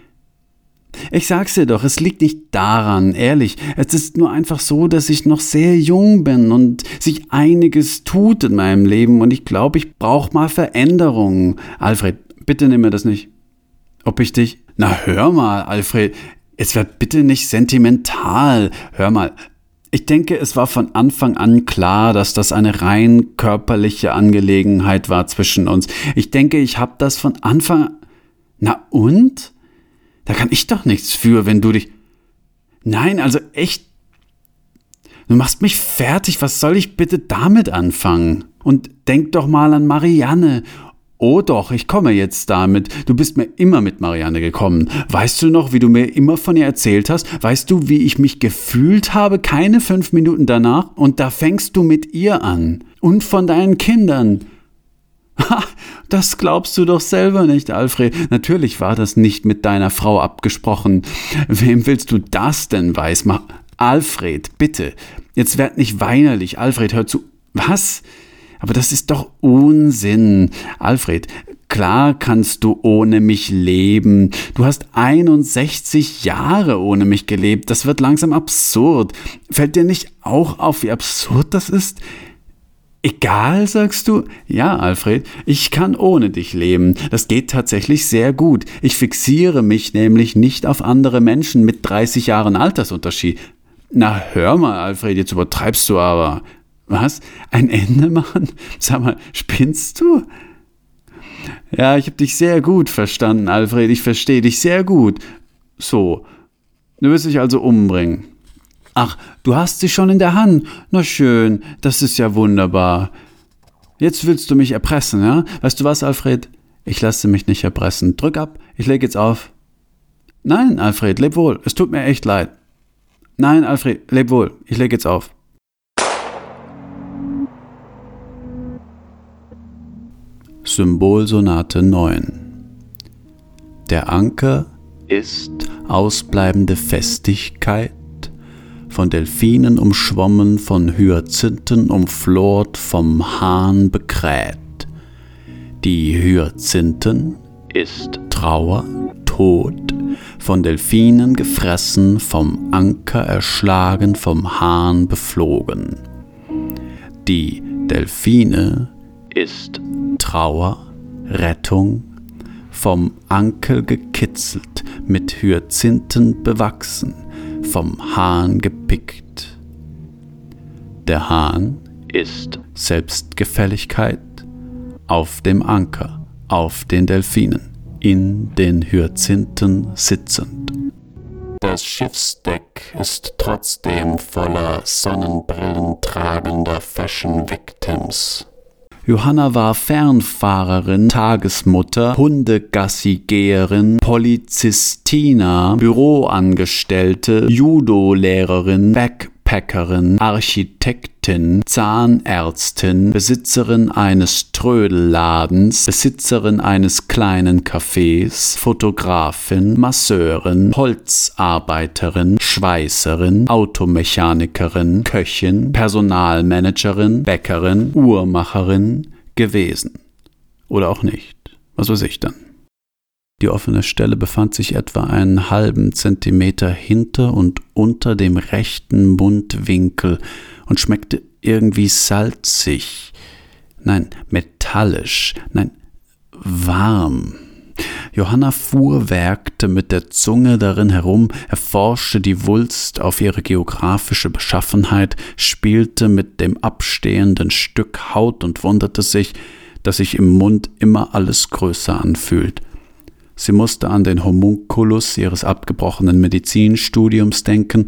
Ich sag's dir doch, es liegt nicht daran, ehrlich. Es ist nur einfach so, dass ich noch sehr jung bin und sich einiges tut in meinem Leben und ich glaube, ich brauche mal Veränderungen. Alfred, bitte nimm mir das nicht. Ob ich dich. Na, hör mal, Alfred, es wird bitte nicht sentimental. Hör mal. Ich denke, es war von Anfang an klar, dass das eine rein körperliche Angelegenheit war zwischen uns. Ich denke, ich habe das von Anfang an. Na und? Da kann ich doch nichts für, wenn du dich. Nein, also echt. Du machst mich fertig. Was soll ich bitte damit anfangen? Und denk doch mal an Marianne. Oh doch, ich komme jetzt damit. Du bist mir immer mit Marianne gekommen. Weißt du noch, wie du mir immer von ihr erzählt hast? Weißt du, wie ich mich gefühlt habe, keine fünf Minuten danach? Und da fängst du mit ihr an. Und von deinen Kindern. Ha, das glaubst du doch selber nicht, Alfred. Natürlich war das nicht mit deiner Frau abgesprochen. Wem willst du das denn weismachen? Alfred, bitte. Jetzt werd nicht weinerlich. Alfred, hör zu. Was? Aber das ist doch Unsinn. Alfred, klar kannst du ohne mich leben. Du hast 61 Jahre ohne mich gelebt. Das wird langsam absurd. Fällt dir nicht auch auf, wie absurd das ist? Egal, sagst du? Ja, Alfred, ich kann ohne dich leben. Das geht tatsächlich sehr gut. Ich fixiere mich nämlich nicht auf andere Menschen mit 30 Jahren Altersunterschied. Na, hör mal, Alfred, jetzt übertreibst du aber. Was? Ein Ende machen? Sag mal, spinnst du? Ja, ich hab dich sehr gut verstanden, Alfred. Ich verstehe dich sehr gut. So. Du wirst dich also umbringen. Ach, du hast sie schon in der Hand. Na schön, das ist ja wunderbar. Jetzt willst du mich erpressen, ja? Weißt du was, Alfred? Ich lasse mich nicht erpressen. Drück ab, ich leg jetzt auf. Nein, Alfred, leb wohl. Es tut mir echt leid. Nein, Alfred, leb wohl. Ich leg jetzt auf. Symbolsonate 9 Der Anker ist ausbleibende Festigkeit, von Delfinen umschwommen, von Hyazinthen umflort, vom Hahn bekräht. Die Hyazinthen ist Trauer, Tod, von Delfinen gefressen, vom Anker erschlagen, vom Hahn beflogen. Die Delfine ist Trauer, Rettung, vom Ankel gekitzelt, mit Hyazinthen bewachsen, vom Hahn gepickt. Der Hahn ist Selbstgefälligkeit auf dem Anker, auf den Delfinen, in den Hyazinthen sitzend. Das Schiffsdeck ist trotzdem voller Sonnenbrillen tragender Fashion Victims. Johanna war Fernfahrerin, Tagesmutter, Hundegassigeherin, Polizistina, Büroangestellte, Judo-Lehrerin, Backpacker, Backpackerin, Architektin, Zahnärztin, Besitzerin eines Trödelladens, Besitzerin eines kleinen Cafés, Fotografin, Masseurin, Holzarbeiterin, Schweißerin, Automechanikerin, Köchin, Personalmanagerin, Bäckerin, Uhrmacherin gewesen. Oder auch nicht. Was weiß ich dann. Die offene Stelle befand sich etwa einen halben Zentimeter hinter und unter dem rechten Mundwinkel und schmeckte irgendwie salzig. Nein, metallisch. Nein, warm. Johanna fuhrwerkte mit der Zunge darin herum, erforschte die Wulst auf ihre geografische Beschaffenheit, spielte mit dem abstehenden Stück Haut und wunderte sich, dass sich im Mund immer alles größer anfühlt. Sie musste an den Homunculus ihres abgebrochenen Medizinstudiums denken.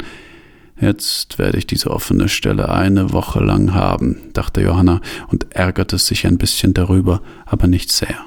Jetzt werde ich diese offene Stelle eine Woche lang haben, dachte Johanna und ärgerte sich ein bisschen darüber, aber nicht sehr.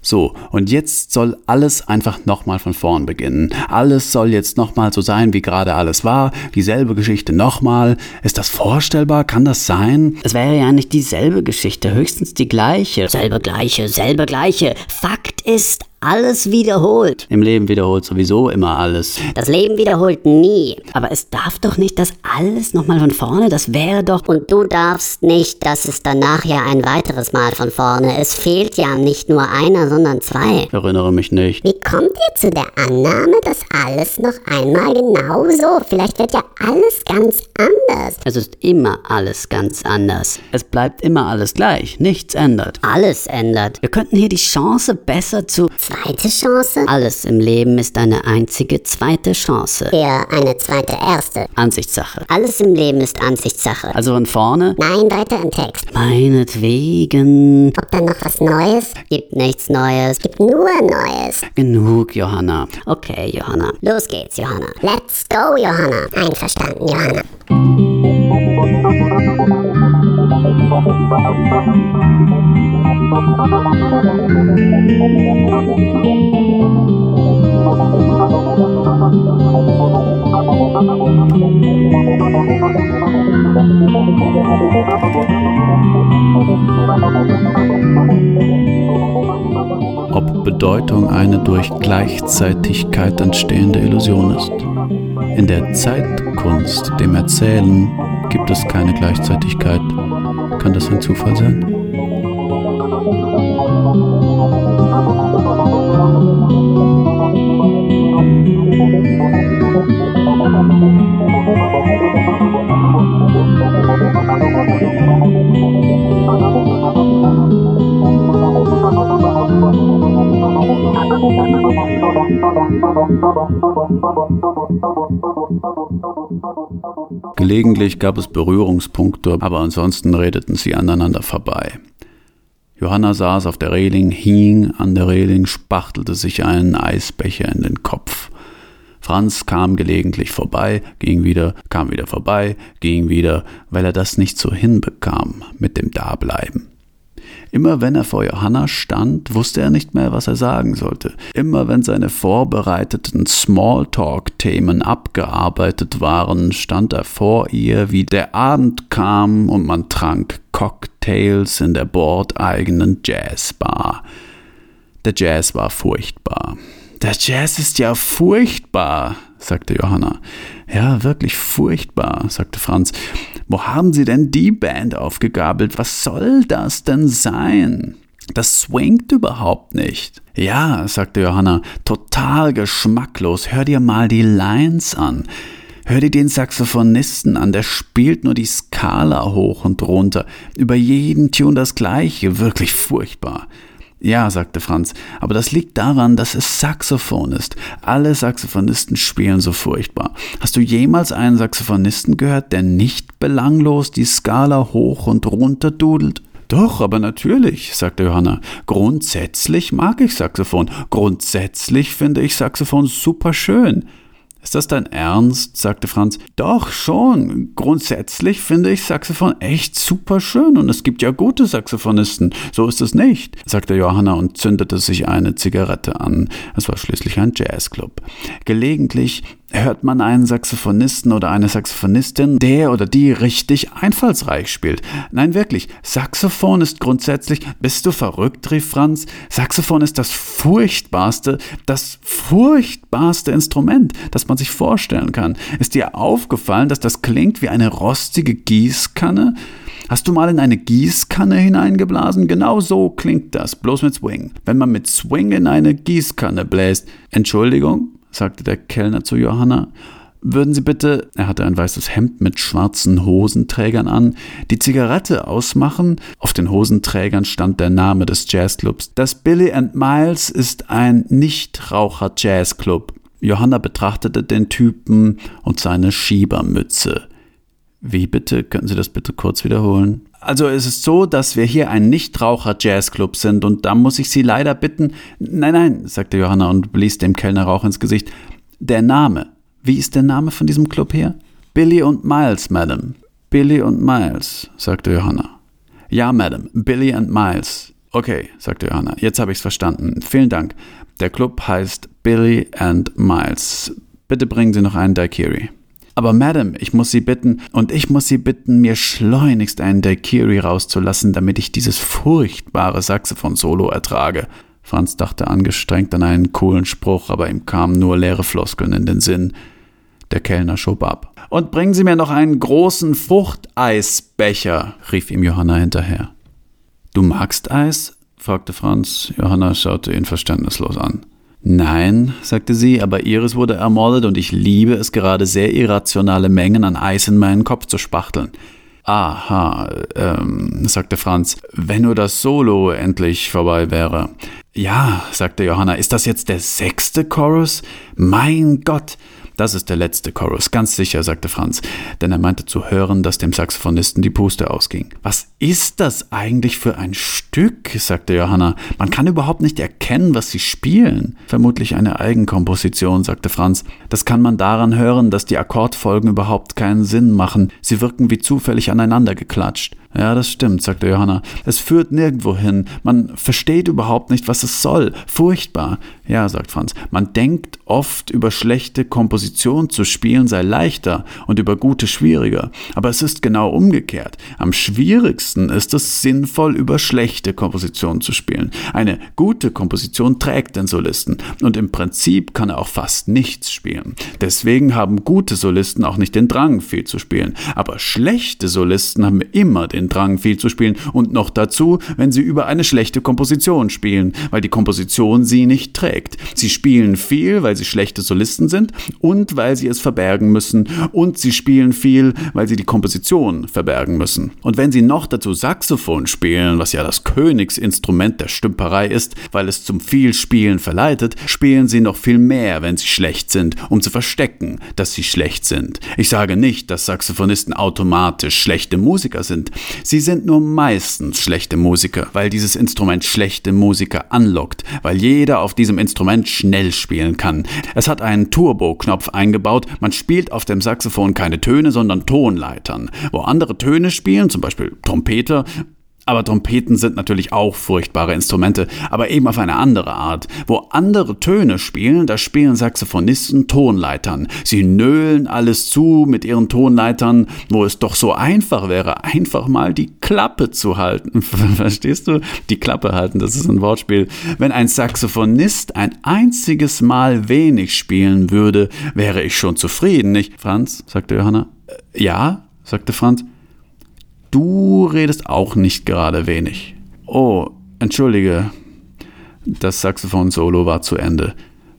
So, und jetzt soll alles einfach nochmal von vorn beginnen. Alles soll jetzt nochmal so sein, wie gerade alles war. Dieselbe Geschichte nochmal. Ist das vorstellbar? Kann das sein? Es wäre ja nicht dieselbe Geschichte, höchstens die gleiche. Selbe gleiche, selbe gleiche. Fakt ist, alles wiederholt. Im Leben wiederholt sowieso immer alles. Das Leben wiederholt nie. Aber es darf doch nicht das alles nochmal von vorne, das wäre doch. Und du darfst nicht, dass es danach ja ein weiteres Mal von vorne. Es fehlt ja nicht nur einer, sondern zwei. Ich erinnere mich nicht. Wie kommt ihr zu der Annahme, dass alles noch einmal genau so? Vielleicht wird ja alles ganz anders. Es ist immer alles ganz anders. Es bleibt immer alles gleich. Nichts ändert. Alles ändert. Wir könnten hier die Chance besser zu Zweite Chance? Alles im Leben ist eine einzige zweite Chance. Eher eine zweite erste. Ansichtssache. Alles im Leben ist Ansichtssache. Also von vorne? Nein, weiter im Text. Meinetwegen. Ob da noch was Neues? Gibt nichts Neues. Gibt nur Neues. Genug, Johanna. Okay, Johanna. Los geht's, Johanna. Let's go, Johanna. Einverstanden, Johanna. Ob Bedeutung eine durch Gleichzeitigkeit entstehende Illusion ist? In der Zeitkunst, dem Erzählen, gibt es keine Gleichzeitigkeit. Kann das ein Zufall sein? Gelegentlich gab es Berührungspunkte, aber ansonsten redeten sie aneinander vorbei. Johanna saß auf der Reling, hing an der Reling, spachtelte sich einen Eisbecher in den Kopf. Franz kam gelegentlich vorbei, ging wieder, kam wieder vorbei, ging wieder, weil er das nicht so hinbekam mit dem Dableiben. Immer wenn er vor Johanna stand, wusste er nicht mehr, was er sagen sollte. Immer wenn seine vorbereiteten Smalltalk-Themen abgearbeitet waren, stand er vor ihr, wie der Abend kam und man trank Cocktails in der bordeigenen Jazzbar. Der Jazz war furchtbar. Der Jazz ist ja furchtbar, sagte Johanna. Ja, wirklich furchtbar, sagte Franz. Wo haben Sie denn die Band aufgegabelt? Was soll das denn sein? Das swingt überhaupt nicht. Ja, sagte Johanna, total geschmacklos. Hör dir mal die Lines an. Hör dir den Saxophonisten an, der spielt nur die Skala hoch und runter. Über jeden Tune das gleiche, wirklich furchtbar. Ja, sagte Franz, aber das liegt daran, dass es Saxophon ist. Alle Saxophonisten spielen so furchtbar. Hast du jemals einen Saxophonisten gehört, der nicht belanglos die Skala hoch und runter dudelt? Doch, aber natürlich, sagte Johanna. Grundsätzlich mag ich Saxophon. Grundsätzlich finde ich Saxophon super schön. Ist das dein Ernst? sagte Franz. Doch, schon. Grundsätzlich finde ich Saxophon echt super schön und es gibt ja gute Saxophonisten. So ist es nicht, sagte Johanna und zündete sich eine Zigarette an. Es war schließlich ein Jazzclub. Gelegentlich hört man einen Saxophonisten oder eine Saxophonistin, der oder die richtig einfallsreich spielt. Nein, wirklich, Saxophon ist grundsätzlich, bist du verrückt, rief Franz, Saxophon ist das furchtbarste, das furchtbarste Instrument, das man sich vorstellen kann. Ist dir aufgefallen, dass das klingt wie eine rostige Gießkanne? Hast du mal in eine Gießkanne hineingeblasen? Genau so klingt das, bloß mit Swing. Wenn man mit Swing in eine Gießkanne bläst. Entschuldigung? Sagte der Kellner zu Johanna. Würden Sie bitte, er hatte ein weißes Hemd mit schwarzen Hosenträgern an, die Zigarette ausmachen? Auf den Hosenträgern stand der Name des Jazzclubs. Das Billy and Miles ist ein Nichtraucher-Jazzclub. Johanna betrachtete den Typen und seine Schiebermütze. Wie bitte? Könnten Sie das bitte kurz wiederholen? Also es ist so, dass wir hier ein Nichtraucher-Jazzclub sind und da muss ich Sie leider bitten. Nein, nein, sagte Johanna und blies dem Kellner Rauch ins Gesicht. Der Name. Wie ist der Name von diesem Club hier? Billy und Miles, Madam. Billy und Miles, sagte Johanna. Ja, Madam, Billy and Miles. Okay, sagte Johanna, jetzt habe ich's verstanden. Vielen Dank. Der Club heißt Billy and Miles. Bitte bringen Sie noch einen Daiquiri. Aber Madam, ich muss Sie bitten, und ich muss Sie bitten, mir schleunigst einen Daiquiri rauszulassen, damit ich dieses furchtbare Saxophon-Solo ertrage. Franz dachte angestrengt an einen coolen Spruch, aber ihm kamen nur leere Floskeln in den Sinn. Der Kellner schob ab. Und bringen Sie mir noch einen großen Fruchteisbecher, rief ihm Johanna hinterher. Du magst Eis? fragte Franz. Johanna schaute ihn verständnislos an. Nein, sagte sie, aber Iris wurde ermordet und ich liebe es gerade sehr irrationale Mengen an Eis in meinen Kopf zu spachteln. Aha, ähm, sagte Franz, wenn nur das Solo endlich vorbei wäre. Ja, sagte Johanna, ist das jetzt der sechste Chorus? Mein Gott, das ist der letzte Chorus, ganz sicher, sagte Franz, denn er meinte zu hören, dass dem Saxophonisten die Puste ausging. Was ist das eigentlich für ein Stück? sagte Johanna. Man kann überhaupt nicht erkennen, was sie spielen. Vermutlich eine Eigenkomposition, sagte Franz. Das kann man daran hören, dass die Akkordfolgen überhaupt keinen Sinn machen. Sie wirken wie zufällig aneinander geklatscht. Ja, das stimmt, sagte Johanna. Es führt nirgendwo hin. Man versteht überhaupt nicht, was es soll. Furchtbar. Ja, sagt Franz. Man denkt oft, über schlechte Komposition zu spielen sei leichter und über gute schwieriger. Aber es ist genau umgekehrt. Am schwierigsten ist es sinnvoll, über schlechte Komposition zu spielen. Eine gute Komposition trägt den Solisten und im Prinzip kann er auch fast nichts spielen. Deswegen haben gute Solisten auch nicht den Drang, viel zu spielen. Aber schlechte Solisten haben immer den den Drang, viel zu spielen und noch dazu, wenn sie über eine schlechte Komposition spielen, weil die Komposition sie nicht trägt. Sie spielen viel, weil sie schlechte Solisten sind und weil sie es verbergen müssen und sie spielen viel, weil sie die Komposition verbergen müssen. Und wenn sie noch dazu Saxophon spielen, was ja das Königsinstrument der Stümperei ist, weil es zum Vielspielen verleitet, spielen sie noch viel mehr, wenn sie schlecht sind, um zu verstecken, dass sie schlecht sind. Ich sage nicht, dass Saxophonisten automatisch schlechte Musiker sind. Sie sind nur meistens schlechte Musiker, weil dieses Instrument schlechte Musiker anlockt, weil jeder auf diesem Instrument schnell spielen kann. Es hat einen Turbo-Knopf eingebaut, man spielt auf dem Saxophon keine Töne, sondern Tonleitern. Wo andere Töne spielen, zum Beispiel Trompeter, aber Trompeten sind natürlich auch furchtbare Instrumente, aber eben auf eine andere Art. Wo andere Töne spielen, da spielen Saxophonisten Tonleitern. Sie nölen alles zu mit ihren Tonleitern, wo es doch so einfach wäre, einfach mal die Klappe zu halten. Verstehst du? Die Klappe halten, das ist ein Wortspiel. Wenn ein Saxophonist ein einziges Mal wenig spielen würde, wäre ich schon zufrieden, nicht? Franz, sagte Johanna. Äh, ja, sagte Franz. Du redest auch nicht gerade wenig. Oh, entschuldige. Das Saxophon-Solo war zu Ende.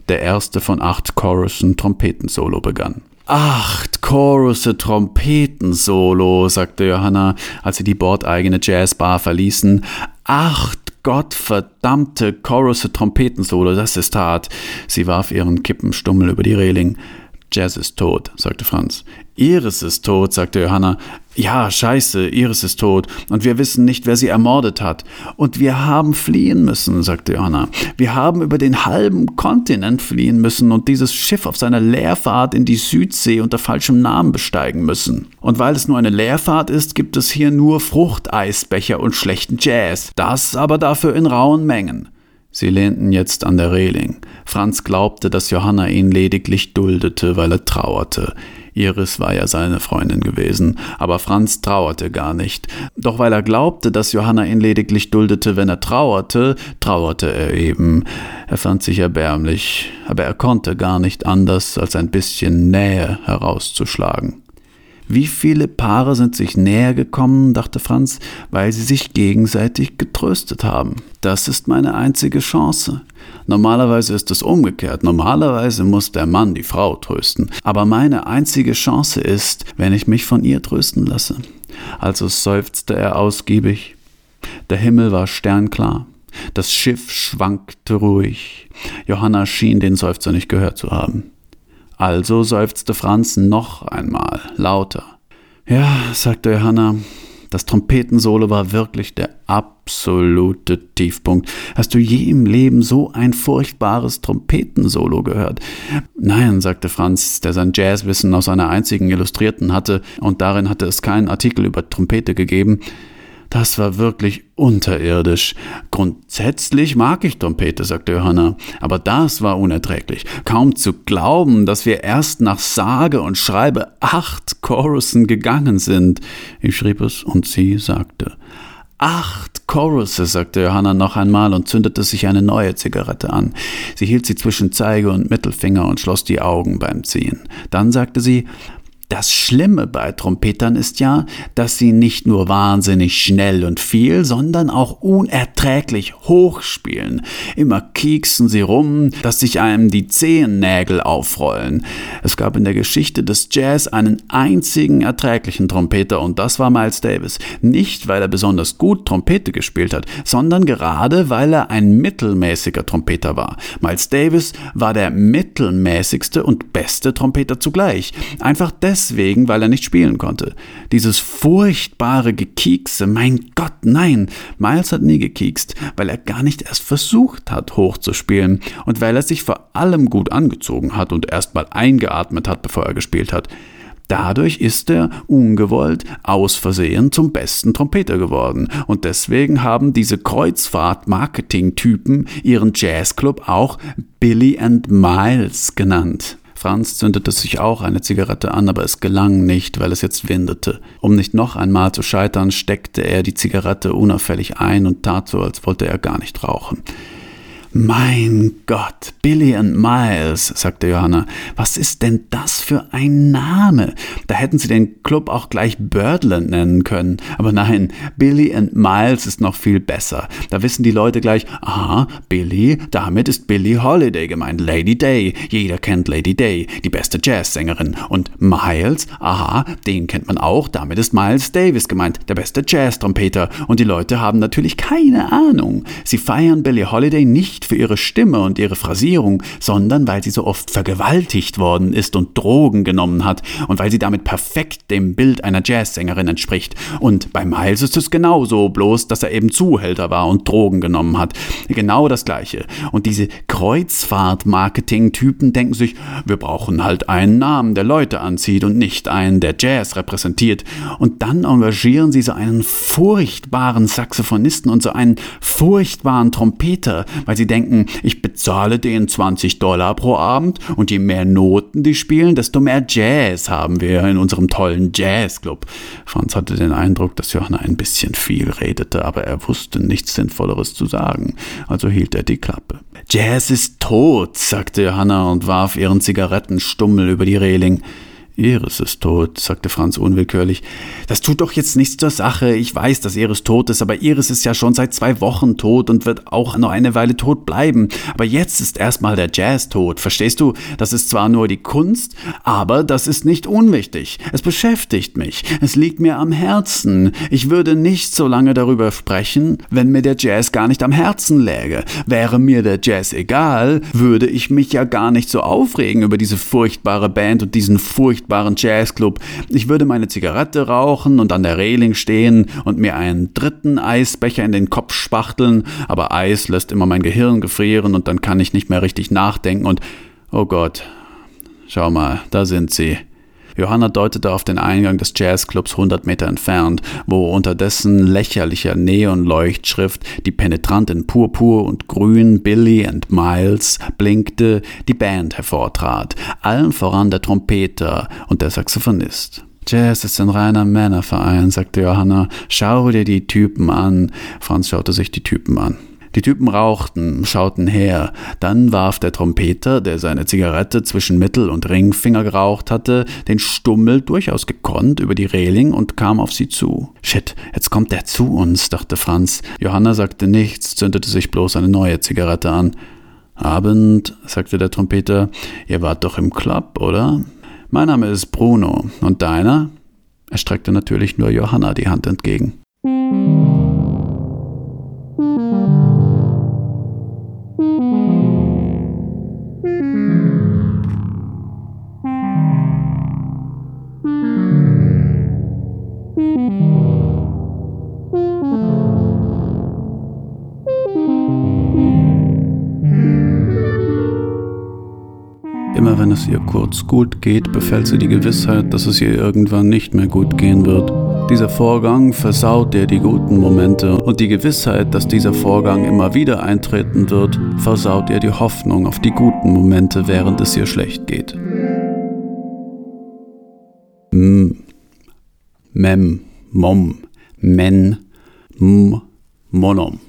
Der erste von acht Chorussen Trompetensolo begann. Acht Chorusse Trompetensolo, sagte Johanna, als sie die bordeigene Jazzbar verließen. Acht gottverdammte Chorus-Trompetensolo, das ist hart. Sie warf ihren Kippenstummel über die Reling. Jazz ist tot, sagte Franz. Iris ist tot, sagte Johanna. Ja, scheiße, Iris ist tot. Und wir wissen nicht, wer sie ermordet hat. Und wir haben fliehen müssen, sagte Johanna. Wir haben über den halben Kontinent fliehen müssen und dieses Schiff auf seiner Leerfahrt in die Südsee unter falschem Namen besteigen müssen. Und weil es nur eine Leerfahrt ist, gibt es hier nur Fruchteisbecher und schlechten Jazz. Das aber dafür in rauen Mengen. Sie lehnten jetzt an der Reling. Franz glaubte, dass Johanna ihn lediglich duldete, weil er trauerte. Iris war ja seine Freundin gewesen, aber Franz trauerte gar nicht. Doch weil er glaubte, dass Johanna ihn lediglich duldete, wenn er trauerte, trauerte er eben. Er fand sich erbärmlich, aber er konnte gar nicht anders, als ein bisschen Nähe herauszuschlagen. Wie viele Paare sind sich näher gekommen, dachte Franz, weil sie sich gegenseitig getröstet haben. Das ist meine einzige Chance. Normalerweise ist es umgekehrt. Normalerweise muss der Mann die Frau trösten. Aber meine einzige Chance ist, wenn ich mich von ihr trösten lasse. Also seufzte er ausgiebig. Der Himmel war sternklar. Das Schiff schwankte ruhig. Johanna schien den Seufzer nicht gehört zu haben. Also seufzte Franz noch einmal, lauter. Ja, sagte Johanna, das Trompetensolo war wirklich der absolute Tiefpunkt. Hast du je im Leben so ein furchtbares Trompetensolo gehört? Nein, sagte Franz, der sein Jazzwissen aus einer einzigen Illustrierten hatte, und darin hatte es keinen Artikel über Trompete gegeben. Das war wirklich unterirdisch. Grundsätzlich mag ich Trompete, sagte Johanna, aber das war unerträglich. Kaum zu glauben, dass wir erst nach sage und schreibe acht Chorussen gegangen sind. Ich schrieb es und sie sagte. Acht Choruses, sagte Johanna noch einmal und zündete sich eine neue Zigarette an. Sie hielt sie zwischen Zeige und Mittelfinger und schloss die Augen beim Ziehen. Dann sagte sie, das Schlimme bei Trompetern ist ja, dass sie nicht nur wahnsinnig schnell und viel, sondern auch unerträglich hoch spielen. Immer kieksen sie rum, dass sich einem die Zehennägel aufrollen. Es gab in der Geschichte des Jazz einen einzigen erträglichen Trompeter und das war Miles Davis. Nicht, weil er besonders gut Trompete gespielt hat, sondern gerade, weil er ein mittelmäßiger Trompeter war. Miles Davis war der mittelmäßigste und beste Trompeter zugleich. Einfach deshalb deswegen, weil er nicht spielen konnte. Dieses furchtbare Gekiekse, mein Gott, nein, Miles hat nie gekiekst, weil er gar nicht erst versucht hat, hochzuspielen und weil er sich vor allem gut angezogen hat und erst mal eingeatmet hat, bevor er gespielt hat. Dadurch ist er ungewollt aus Versehen zum besten Trompeter geworden. Und deswegen haben diese Kreuzfahrt-Marketing-Typen ihren Jazzclub auch Billy and Miles genannt. Franz zündete sich auch eine Zigarette an, aber es gelang nicht, weil es jetzt windete. Um nicht noch einmal zu scheitern, steckte er die Zigarette unauffällig ein und tat so, als wollte er gar nicht rauchen. Mein Gott, Billy and Miles, sagte Johanna. Was ist denn das für ein Name? Da hätten sie den Club auch gleich Birdland nennen können. Aber nein, Billy and Miles ist noch viel besser. Da wissen die Leute gleich, aha, Billy, damit ist Billy Holiday gemeint, Lady Day. Jeder kennt Lady Day, die beste Jazzsängerin. Und Miles, aha, den kennt man auch, damit ist Miles Davis gemeint, der beste Jazz-Trompeter. Und die Leute haben natürlich keine Ahnung. Sie feiern Billy Holiday nicht nicht für ihre Stimme und ihre Phrasierung, sondern weil sie so oft vergewaltigt worden ist und Drogen genommen hat und weil sie damit perfekt dem Bild einer Jazzsängerin entspricht. Und bei Miles ist es genauso, bloß dass er eben Zuhälter war und Drogen genommen hat. Genau das gleiche. Und diese Kreuzfahrt-Marketing-Typen denken sich, wir brauchen halt einen Namen, der Leute anzieht und nicht einen, der Jazz repräsentiert. Und dann engagieren sie so einen furchtbaren Saxophonisten und so einen furchtbaren Trompeter, weil sie denken, ich bezahle denen 20 Dollar pro Abend und je mehr Noten die spielen, desto mehr Jazz haben wir in unserem tollen Jazzclub. Franz hatte den Eindruck, dass Johanna ein bisschen viel redete, aber er wusste nichts Sinnvolleres zu sagen, also hielt er die Klappe. Jazz ist tot, sagte Johanna und warf ihren Zigarettenstummel über die Reling. Iris ist tot, sagte Franz unwillkürlich. Das tut doch jetzt nichts zur Sache. Ich weiß, dass Iris tot ist, aber Iris ist ja schon seit zwei Wochen tot und wird auch noch eine Weile tot bleiben. Aber jetzt ist erstmal der Jazz tot. Verstehst du? Das ist zwar nur die Kunst, aber das ist nicht unwichtig. Es beschäftigt mich. Es liegt mir am Herzen. Ich würde nicht so lange darüber sprechen, wenn mir der Jazz gar nicht am Herzen läge. Wäre mir der Jazz egal, würde ich mich ja gar nicht so aufregen über diese furchtbare Band und diesen furchtbaren furchtbaren Jazzclub. Ich würde meine Zigarette rauchen und an der Reling stehen und mir einen dritten Eisbecher in den Kopf spachteln, aber Eis lässt immer mein Gehirn gefrieren und dann kann ich nicht mehr richtig nachdenken und oh Gott, schau mal, da sind sie. Johanna deutete auf den Eingang des Jazzclubs 100 Meter entfernt, wo unter dessen lächerlicher Neonleuchtschrift, die penetrant in Purpur und Grün Billy and Miles blinkte, die Band hervortrat, allen voran der Trompeter und der Saxophonist. Jazz ist ein reiner Männerverein, sagte Johanna. Schau dir die Typen an. Franz schaute sich die Typen an. Die Typen rauchten, schauten her. Dann warf der Trompeter, der seine Zigarette zwischen Mittel- und Ringfinger geraucht hatte, den Stummel durchaus gekonnt über die Reling und kam auf sie zu. Shit, jetzt kommt der zu uns, dachte Franz. Johanna sagte nichts, zündete sich bloß eine neue Zigarette an. Abend, sagte der Trompeter, ihr wart doch im Club, oder? Mein Name ist Bruno. Und deiner? Er streckte natürlich nur Johanna die Hand entgegen. Wenn es ihr kurz gut geht, befällt sie die Gewissheit, dass es ihr irgendwann nicht mehr gut gehen wird. Dieser Vorgang versaut ihr die guten Momente und die Gewissheit, dass dieser Vorgang immer wieder eintreten wird, versaut ihr die Hoffnung auf die guten Momente, während es ihr schlecht geht. M, Mem, Mom, Men, M, Monom.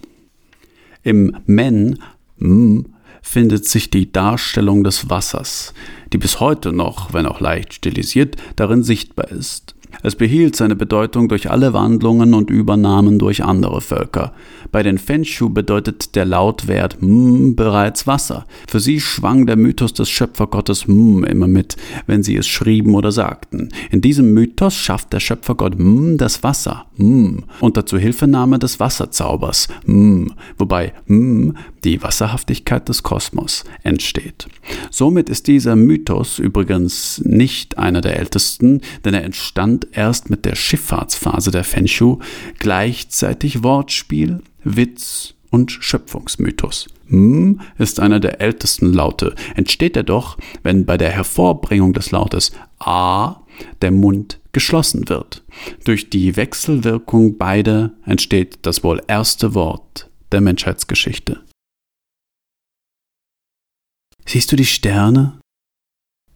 Im Men, M, findet sich die Darstellung des Wassers, die bis heute noch, wenn auch leicht stilisiert, darin sichtbar ist. Es behielt seine Bedeutung durch alle Wandlungen und Übernahmen durch andere Völker. Bei den Fenshu bedeutet der Lautwert m bereits Wasser. Für sie schwang der Mythos des Schöpfergottes m immer mit, wenn sie es schrieben oder sagten. In diesem Mythos schafft der Schöpfergott m das Wasser m unter Zuhilfenahme des Wasserzaubers m, wobei m die Wasserhaftigkeit des Kosmos entsteht. Somit ist dieser Mythos übrigens nicht einer der ältesten, denn er entstand erst mit der Schifffahrtsphase der Fenshu, gleichzeitig Wortspiel, Witz und Schöpfungsmythos. M ist einer der ältesten Laute, entsteht er doch, wenn bei der Hervorbringung des Lautes A der Mund geschlossen wird. Durch die Wechselwirkung beider entsteht das wohl erste Wort der Menschheitsgeschichte. Siehst du die Sterne?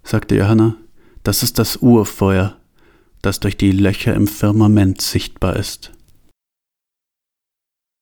sagte Johanna. Das ist das Urfeuer, das durch die Löcher im Firmament sichtbar ist.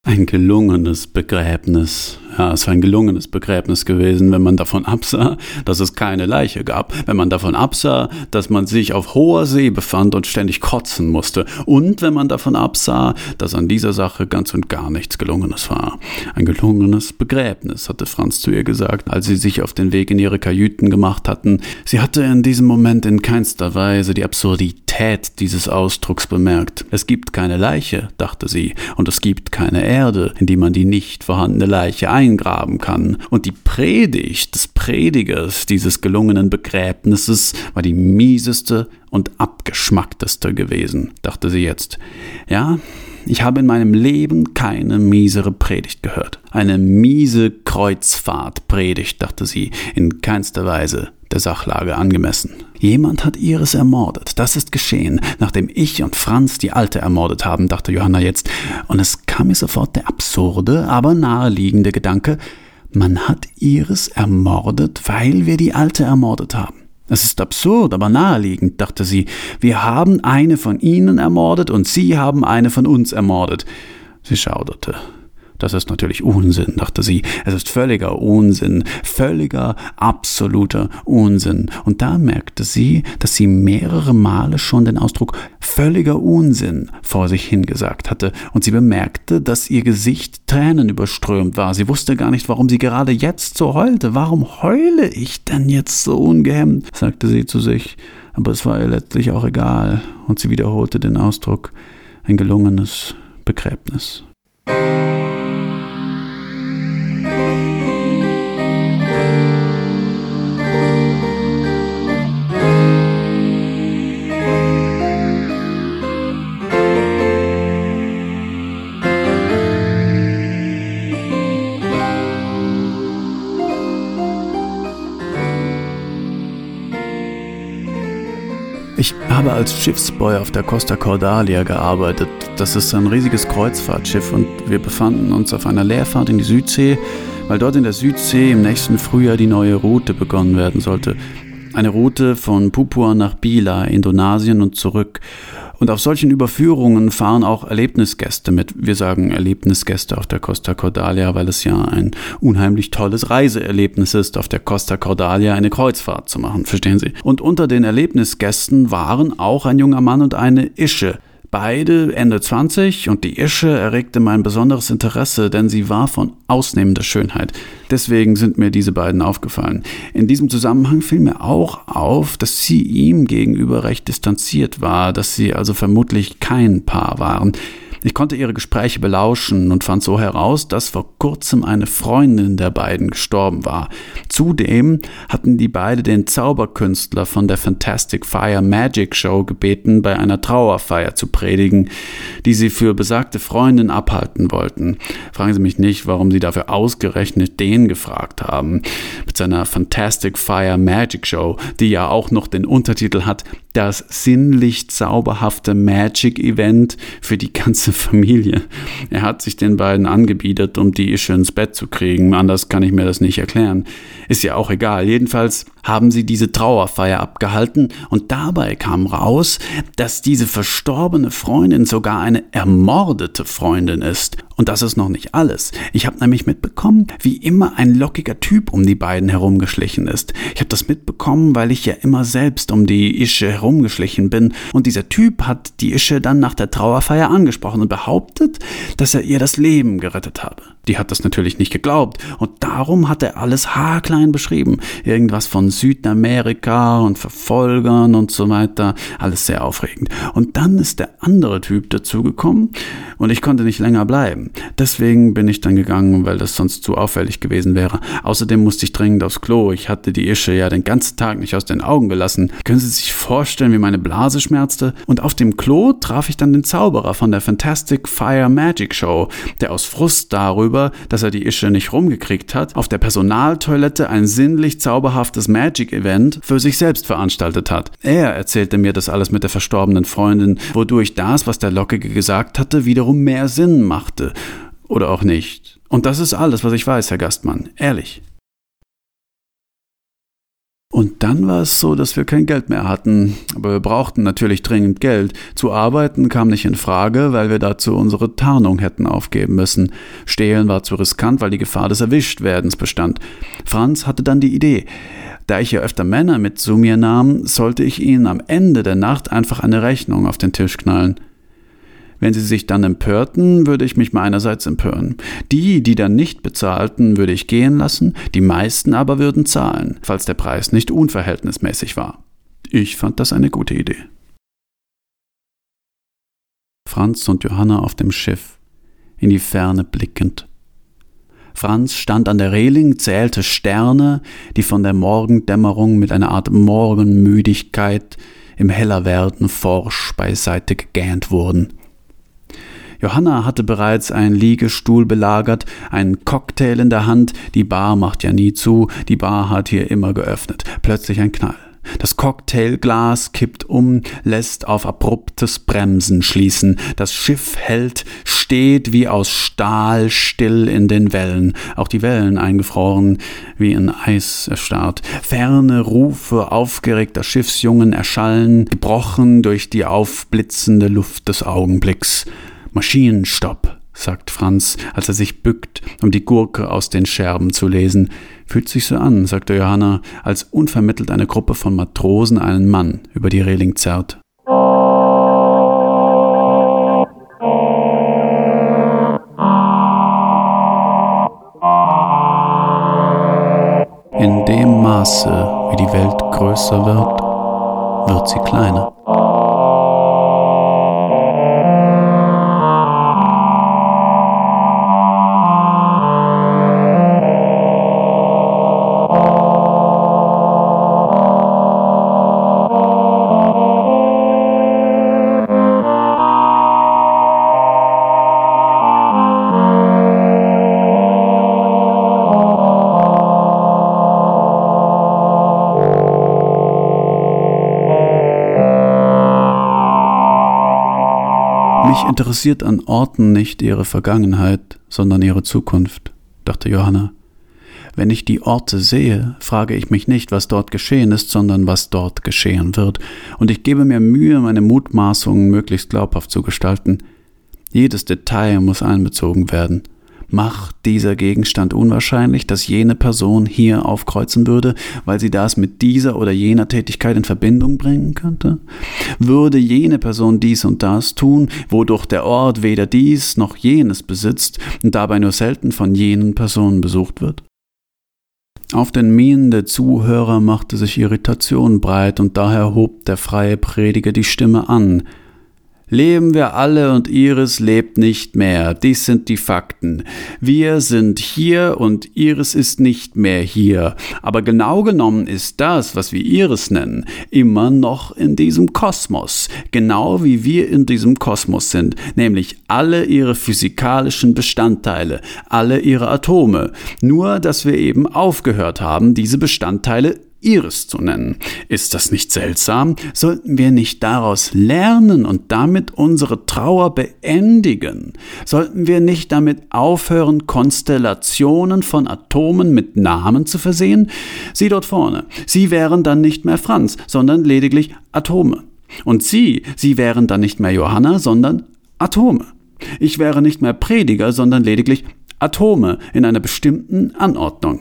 Ein gelungenes Begräbnis. Ja, es war ein gelungenes Begräbnis gewesen, wenn man davon absah, dass es keine Leiche gab, wenn man davon absah, dass man sich auf hoher See befand und ständig kotzen musste, und wenn man davon absah, dass an dieser Sache ganz und gar nichts Gelungenes war. Ein gelungenes Begräbnis, hatte Franz zu ihr gesagt, als sie sich auf den Weg in ihre Kajüten gemacht hatten. Sie hatte in diesem Moment in keinster Weise die Absurdität dieses Ausdrucks bemerkt. Es gibt keine Leiche, dachte sie, und es gibt keine Erde, in die man die nicht vorhandene Leiche eingraben kann. Und die Predigt des Predigers dieses gelungenen Begräbnisses war die mieseste und abgeschmackteste gewesen, dachte sie jetzt. Ja, ich habe in meinem Leben keine miesere Predigt gehört. Eine miese Kreuzfahrtpredigt, dachte sie, in keinster Weise der Sachlage angemessen. Jemand hat Iris ermordet. Das ist geschehen, nachdem ich und Franz die Alte ermordet haben, dachte Johanna jetzt. Und es kam mir sofort der absurde, aber naheliegende Gedanke, man hat Iris ermordet, weil wir die Alte ermordet haben. Es ist absurd, aber naheliegend, dachte sie. Wir haben eine von ihnen ermordet und sie haben eine von uns ermordet. Sie schauderte. Das ist natürlich Unsinn, dachte sie. Es ist völliger Unsinn, völliger, absoluter Unsinn. Und da merkte sie, dass sie mehrere Male schon den Ausdruck völliger Unsinn vor sich hingesagt hatte. Und sie bemerkte, dass ihr Gesicht Tränen überströmt war. Sie wusste gar nicht, warum sie gerade jetzt so heulte. Warum heule ich denn jetzt so ungehemmt? sagte sie zu sich. Aber es war ihr letztlich auch egal. Und sie wiederholte den Ausdruck ein gelungenes Begräbnis. Ich habe als Schiffsboy auf der Costa Cordalia gearbeitet. Das ist ein riesiges Kreuzfahrtschiff und wir befanden uns auf einer Leerfahrt in die Südsee, weil dort in der Südsee im nächsten Frühjahr die neue Route begonnen werden sollte. Eine Route von Papua nach Bila, Indonesien und zurück. Und auf solchen Überführungen fahren auch Erlebnisgäste mit. Wir sagen Erlebnisgäste auf der Costa Cordalia, weil es ja ein unheimlich tolles Reiseerlebnis ist, auf der Costa Cordalia eine Kreuzfahrt zu machen, verstehen Sie? Und unter den Erlebnisgästen waren auch ein junger Mann und eine Ische. Beide Ende 20 und die Ische erregte mein besonderes Interesse, denn sie war von ausnehmender Schönheit. Deswegen sind mir diese beiden aufgefallen. In diesem Zusammenhang fiel mir auch auf, dass sie ihm gegenüber recht distanziert war, dass sie also vermutlich kein Paar waren. Ich konnte ihre Gespräche belauschen und fand so heraus, dass vor kurzem eine Freundin der beiden gestorben war. Zudem hatten die beide den Zauberkünstler von der Fantastic Fire Magic Show gebeten, bei einer Trauerfeier zu predigen, die sie für besagte Freundin abhalten wollten. Fragen Sie mich nicht, warum sie dafür ausgerechnet den gefragt haben. Mit seiner Fantastic Fire Magic Show, die ja auch noch den Untertitel hat, das sinnlich zauberhafte Magic Event für die ganze Familie. Er hat sich den beiden angebietet, um die Ische ins Bett zu kriegen. Anders kann ich mir das nicht erklären. Ist ja auch egal. Jedenfalls haben sie diese Trauerfeier abgehalten und dabei kam raus, dass diese verstorbene Freundin sogar eine ermordete Freundin ist. Und das ist noch nicht alles. Ich habe nämlich mitbekommen, wie immer ein lockiger Typ um die beiden herumgeschlichen ist. Ich habe das mitbekommen, weil ich ja immer selbst um die Ische herumgeschlichen bin. Und dieser Typ hat die Ische dann nach der Trauerfeier angesprochen und behauptet, dass er ihr das Leben gerettet habe. Die hat das natürlich nicht geglaubt und darum hat er alles haarklein beschrieben. Irgendwas von Südamerika und Verfolgern und so weiter. Alles sehr aufregend. Und dann ist der andere Typ dazugekommen und ich konnte nicht länger bleiben. Deswegen bin ich dann gegangen, weil das sonst zu auffällig gewesen wäre. Außerdem musste ich dringend aufs Klo. Ich hatte die Ische ja den ganzen Tag nicht aus den Augen gelassen. Können Sie sich vorstellen, wie meine Blase schmerzte? Und auf dem Klo traf ich dann den Zauberer von der Fantastic Fire Magic Show, der aus Frust darüber darüber, dass er die Ische nicht rumgekriegt hat, auf der Personaltoilette ein sinnlich zauberhaftes Magic-Event für sich selbst veranstaltet hat. Er erzählte mir das alles mit der verstorbenen Freundin, wodurch das, was der Lockige gesagt hatte, wiederum mehr Sinn machte. Oder auch nicht. Und das ist alles, was ich weiß, Herr Gastmann. Ehrlich. Und dann war es so, dass wir kein Geld mehr hatten. Aber wir brauchten natürlich dringend Geld. Zu arbeiten kam nicht in Frage, weil wir dazu unsere Tarnung hätten aufgeben müssen. Stehlen war zu riskant, weil die Gefahr des Erwischtwerdens bestand. Franz hatte dann die Idee. Da ich ja öfter Männer mit zu mir nahm, sollte ich ihnen am Ende der Nacht einfach eine Rechnung auf den Tisch knallen. Wenn sie sich dann empörten, würde ich mich meinerseits empören. Die, die dann nicht bezahlten, würde ich gehen lassen, die meisten aber würden zahlen, falls der Preis nicht unverhältnismäßig war. Ich fand das eine gute Idee. Franz und Johanna auf dem Schiff, in die Ferne blickend. Franz stand an der Reling, zählte Sterne, die von der Morgendämmerung mit einer Art Morgenmüdigkeit im Hellerwerden forsch beiseite gegähnt wurden. Johanna hatte bereits einen Liegestuhl belagert, einen Cocktail in der Hand, die Bar macht ja nie zu, die Bar hat hier immer geöffnet. Plötzlich ein Knall. Das Cocktailglas kippt um, lässt auf abruptes Bremsen schließen. Das Schiff hält, steht wie aus Stahl still in den Wellen. Auch die Wellen eingefroren, wie in Eis erstarrt. Ferne Rufe aufgeregter Schiffsjungen erschallen, gebrochen durch die aufblitzende Luft des Augenblicks. Maschinenstopp. sagt Franz, als er sich bückt, um die Gurke aus den Scherben zu lesen. Fühlt sich so an, sagte Johanna, als unvermittelt eine Gruppe von Matrosen einen Mann über die Reling zerrt. In dem Maße, wie die Welt größer wird, wird sie kleiner. Mich interessiert an Orten nicht ihre Vergangenheit, sondern ihre Zukunft, dachte Johanna. Wenn ich die Orte sehe, frage ich mich nicht, was dort geschehen ist, sondern was dort geschehen wird, und ich gebe mir Mühe, meine Mutmaßungen möglichst glaubhaft zu gestalten. Jedes Detail muss einbezogen werden. Macht dieser Gegenstand unwahrscheinlich, dass jene Person hier aufkreuzen würde, weil sie das mit dieser oder jener Tätigkeit in Verbindung bringen könnte? Würde jene Person dies und das tun, wodurch der Ort weder dies noch jenes besitzt und dabei nur selten von jenen Personen besucht wird? Auf den Mienen der Zuhörer machte sich Irritation breit, und daher hob der freie Prediger die Stimme an, Leben wir alle und Iris lebt nicht mehr. Dies sind die Fakten. Wir sind hier und Iris ist nicht mehr hier. Aber genau genommen ist das, was wir Iris nennen, immer noch in diesem Kosmos. Genau wie wir in diesem Kosmos sind. Nämlich alle ihre physikalischen Bestandteile, alle ihre Atome. Nur, dass wir eben aufgehört haben, diese Bestandteile Iris zu nennen. Ist das nicht seltsam? Sollten wir nicht daraus lernen und damit unsere Trauer beendigen? Sollten wir nicht damit aufhören, Konstellationen von Atomen mit Namen zu versehen? Sie dort vorne, sie wären dann nicht mehr Franz, sondern lediglich Atome. Und Sie, Sie wären dann nicht mehr Johanna, sondern Atome. Ich wäre nicht mehr Prediger, sondern lediglich Atome in einer bestimmten Anordnung.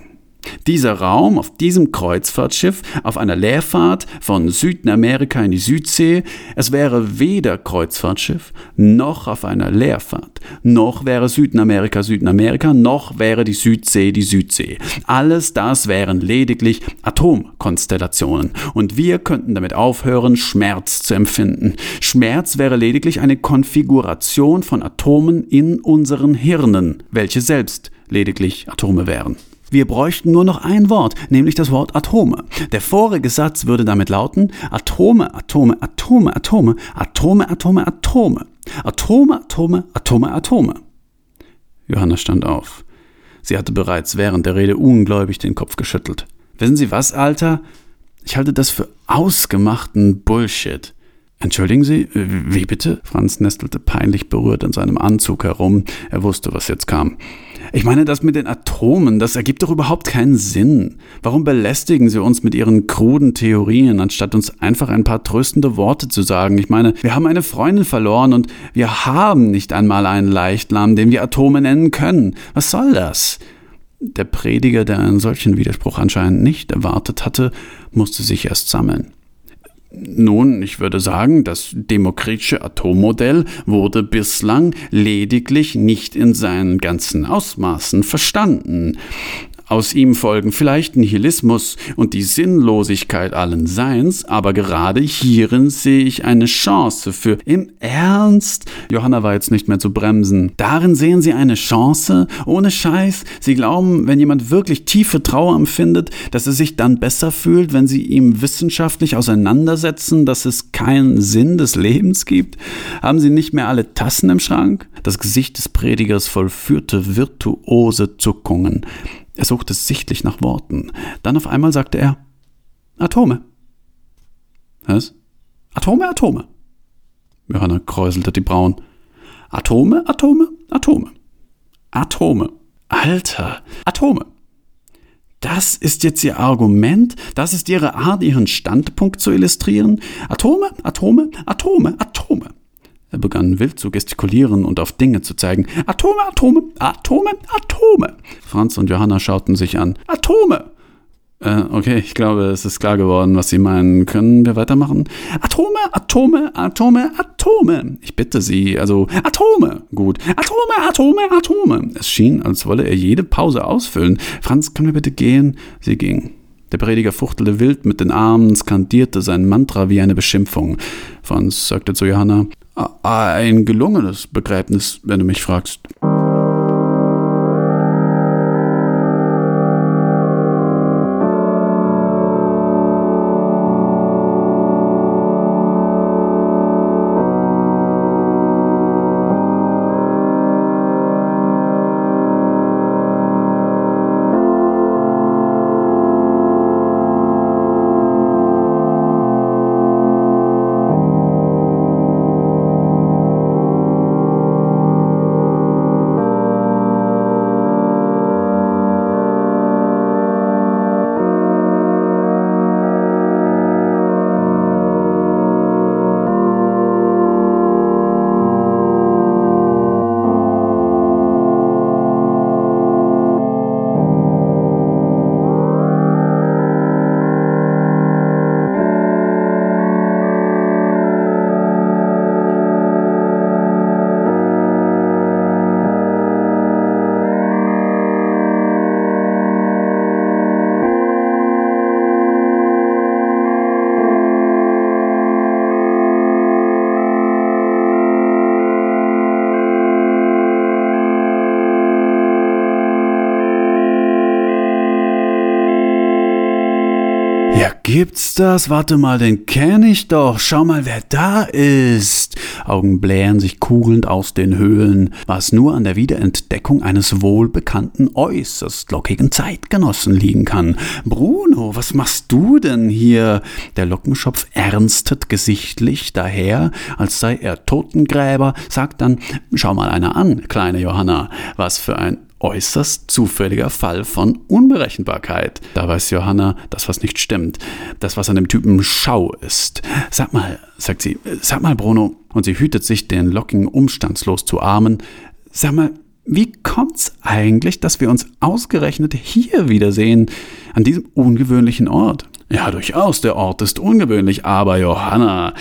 Dieser Raum auf diesem Kreuzfahrtschiff auf einer Leerfahrt von Südamerika in die Südsee, es wäre weder Kreuzfahrtschiff noch auf einer Leerfahrt, noch wäre Südamerika Südamerika, noch wäre die Südsee die Südsee. Alles das wären lediglich Atomkonstellationen und wir könnten damit aufhören, Schmerz zu empfinden. Schmerz wäre lediglich eine Konfiguration von Atomen in unseren Hirnen, welche selbst lediglich Atome wären. Wir bräuchten nur noch ein Wort, nämlich das Wort Atome. Der vorige Satz würde damit lauten Atome, Atome, Atome, Atome, Atome, Atome, Atome. Atome, Atome, Atome, Atome. Johanna stand auf. Sie hatte bereits während der Rede ungläubig den Kopf geschüttelt. Wissen Sie was, Alter? Ich halte das für ausgemachten Bullshit. Entschuldigen Sie, wie bitte? Franz nestelte peinlich berührt in seinem Anzug herum. Er wusste, was jetzt kam. Ich meine, das mit den Atomen, das ergibt doch überhaupt keinen Sinn. Warum belästigen Sie uns mit Ihren kruden Theorien, anstatt uns einfach ein paar tröstende Worte zu sagen? Ich meine, wir haben eine Freundin verloren und wir haben nicht einmal einen Leichtlamm, den wir Atome nennen können. Was soll das? Der Prediger, der einen solchen Widerspruch anscheinend nicht erwartet hatte, musste sich erst sammeln. Nun, ich würde sagen, das demokritische Atommodell wurde bislang lediglich nicht in seinen ganzen Ausmaßen verstanden. Aus ihm folgen vielleicht Nihilismus und die Sinnlosigkeit allen Seins, aber gerade hierin sehe ich eine Chance für im Ernst. Johanna war jetzt nicht mehr zu bremsen. Darin sehen Sie eine Chance? Ohne Scheiß. Sie glauben, wenn jemand wirklich tiefe Trauer empfindet, dass er sich dann besser fühlt, wenn Sie ihm wissenschaftlich auseinandersetzen, dass es keinen Sinn des Lebens gibt? Haben Sie nicht mehr alle Tassen im Schrank? Das Gesicht des Predigers vollführte virtuose Zuckungen. Er suchte sichtlich nach Worten. Dann auf einmal sagte er Atome. Was? Atome, Atome. Johanna kräuselte die Brauen. Atome, Atome, Atome. Atome. Alter, Atome. Das ist jetzt Ihr Argument? Das ist Ihre Art, Ihren Standpunkt zu illustrieren? Atome, Atome, Atome, Atome. Er begann wild zu gestikulieren und auf Dinge zu zeigen. Atome, Atome, Atome, Atome. Franz und Johanna schauten sich an. Atome! Äh, okay, ich glaube, es ist klar geworden, was Sie meinen. Können wir weitermachen? Atome, Atome, Atome, Atome. Ich bitte Sie, also Atome. Gut. Atome, Atome, Atome. Es schien, als wolle er jede Pause ausfüllen. Franz, können wir bitte gehen? Sie ging. Der Prediger fuchtelte wild mit den Armen, skandierte sein Mantra wie eine Beschimpfung. Franz sagte zu Johanna, ein gelungenes Begräbnis, wenn du mich fragst. Gibt's das? Warte mal, den kenne ich doch. Schau mal, wer da ist. Augen blähen sich kugelnd aus den Höhlen, was nur an der Wiederentdeckung eines wohlbekannten, äußerst lockigen Zeitgenossen liegen kann. Bruno, was machst du denn hier? Der Lockenschopf ernstet gesichtlich daher, als sei er Totengräber, sagt dann, schau mal einer an, kleine Johanna, was für ein äußerst zufälliger Fall von Unberechenbarkeit. Da weiß Johanna, dass was nicht stimmt, dass was an dem Typen Schau ist. Sag mal, sagt sie, sag mal, Bruno, und sie hütet sich, den Locking umstandslos zu armen, sag mal, wie kommt's eigentlich, dass wir uns ausgerechnet hier wiedersehen, an diesem ungewöhnlichen Ort? Ja, durchaus, der Ort ist ungewöhnlich, aber Johanna,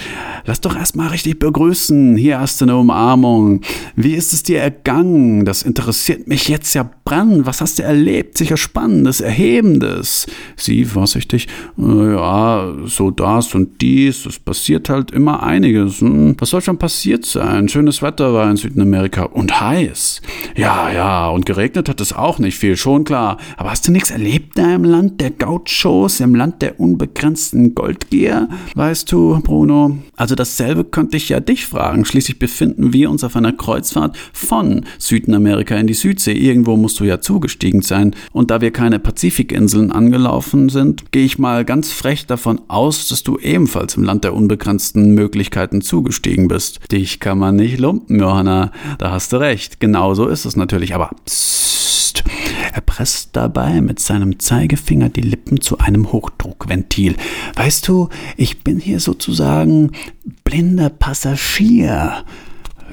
lass doch erstmal richtig begrüßen. Hier hast du eine Umarmung. Wie ist es dir ergangen? Das interessiert mich jetzt ja brennend. Was hast du erlebt? Sicher Spannendes, Erhebendes. Sie vorsichtig, ja, so das und dies. Es passiert halt immer einiges. Hm? Was soll schon passiert sein? Schönes Wetter war in Südamerika und heiß. Ja, ja, und geregnet hat es auch nicht viel, schon klar. Aber hast du nichts erlebt da im Land der Gauchos, im Land der unbegrenzten Goldgier? Weißt du, Bruno? Also dasselbe könnte ich ja dich fragen. Schließlich befinden wir uns auf einer Kreuzfahrt von Südamerika in die Südsee. Irgendwo musst du ja zugestiegen sein. Und da wir keine Pazifikinseln angelaufen sind, gehe ich mal ganz frech davon aus, dass du ebenfalls im Land der unbegrenzten Möglichkeiten zugestiegen bist. Dich kann man nicht lumpen, Johanna. Da hast du recht. Genau so ist es natürlich. Aber psst. Er presst dabei mit seinem Zeigefinger die Lippen zu einem Hochdruckventil. Weißt du, ich bin hier sozusagen blinder Passagier.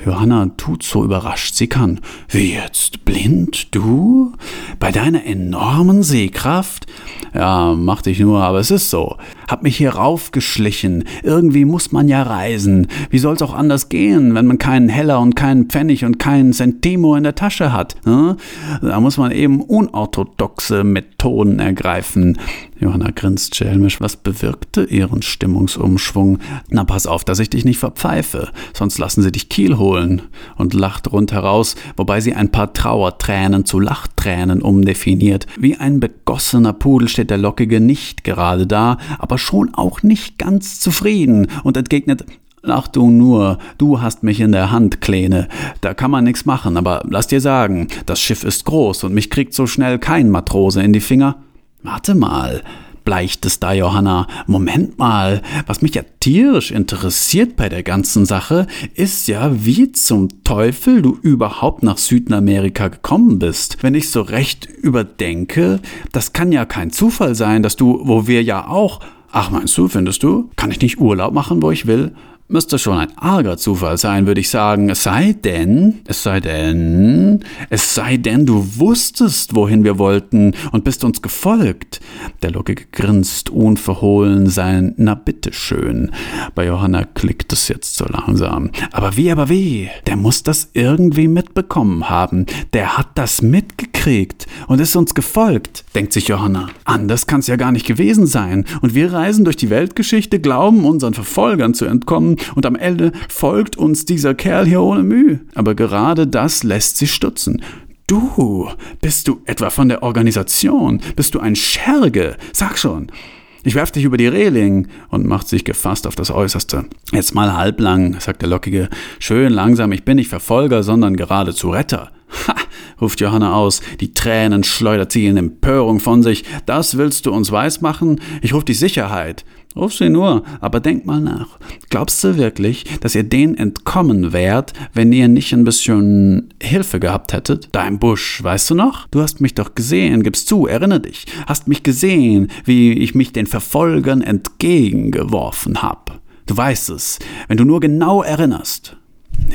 Johanna tut so überrascht sie kann. Wie jetzt? Blind? Du? Bei deiner enormen Sehkraft? Ja, mach dich nur, aber es ist so. Hab mich hier raufgeschlichen. Irgendwie muss man ja reisen. Wie soll's auch anders gehen, wenn man keinen Heller und keinen Pfennig und keinen Centimo in der Tasche hat? Hm? Da muss man eben unorthodoxe Methoden ergreifen. Johanna grinst schelmisch. Was bewirkte ihren Stimmungsumschwung? Na, pass auf, dass ich dich nicht verpfeife, sonst lassen sie dich Kiel holen. Und lacht rundheraus, wobei sie ein paar Trauertränen zu Lachtränen umdefiniert. Wie ein begossener Pudel steht der Lockige nicht gerade da, aber schon auch nicht ganz zufrieden und entgegnet, Ach du nur, du hast mich in der Hand, Kleine. Da kann man nix machen, aber lass dir sagen, das Schiff ist groß und mich kriegt so schnell kein Matrose in die Finger. Warte mal, bleicht es da Johanna. Moment mal, was mich ja tierisch interessiert bei der ganzen Sache, ist ja, wie zum Teufel du überhaupt nach Südamerika gekommen bist. Wenn ich so recht überdenke, das kann ja kein Zufall sein, dass du, wo wir ja auch Ach, meinst du, findest du? Kann ich nicht Urlaub machen, wo ich will? Müsste schon ein arger Zufall sein, würde ich sagen. Es sei denn, es sei denn, es sei denn, du wusstest, wohin wir wollten und bist uns gefolgt. Der Lockige grinst unverhohlen sein Na bitteschön. Bei Johanna klickt es jetzt so langsam. Aber wie, aber wie? Der muss das irgendwie mitbekommen haben. Der hat das mitgekriegt und ist uns gefolgt, denkt sich Johanna. Anders kann es ja gar nicht gewesen sein. Und wir reisen durch die Weltgeschichte, glauben unseren Verfolgern zu entkommen und am Ende folgt uns dieser Kerl hier ohne Mühe. Aber gerade das lässt sie stutzen. Du, bist du etwa von der Organisation? Bist du ein Scherge? Sag schon. Ich werf dich über die Reling und macht sich gefasst auf das Äußerste. Jetzt mal halblang, sagt der Lockige. Schön langsam, ich bin nicht Verfolger, sondern geradezu Retter. Ha, ruft Johanna aus. Die Tränen schleudert sie in Empörung von sich. Das willst du uns weismachen? Ich ruf die Sicherheit. Ruf sie nur, aber denk mal nach. Glaubst du wirklich, dass ihr denen entkommen wärt, wenn ihr nicht ein bisschen Hilfe gehabt hättet? Da im Busch, weißt du noch? Du hast mich doch gesehen, gibst zu, erinnere dich. Hast mich gesehen, wie ich mich den Verfolgern entgegengeworfen hab. Du weißt es, wenn du nur genau erinnerst.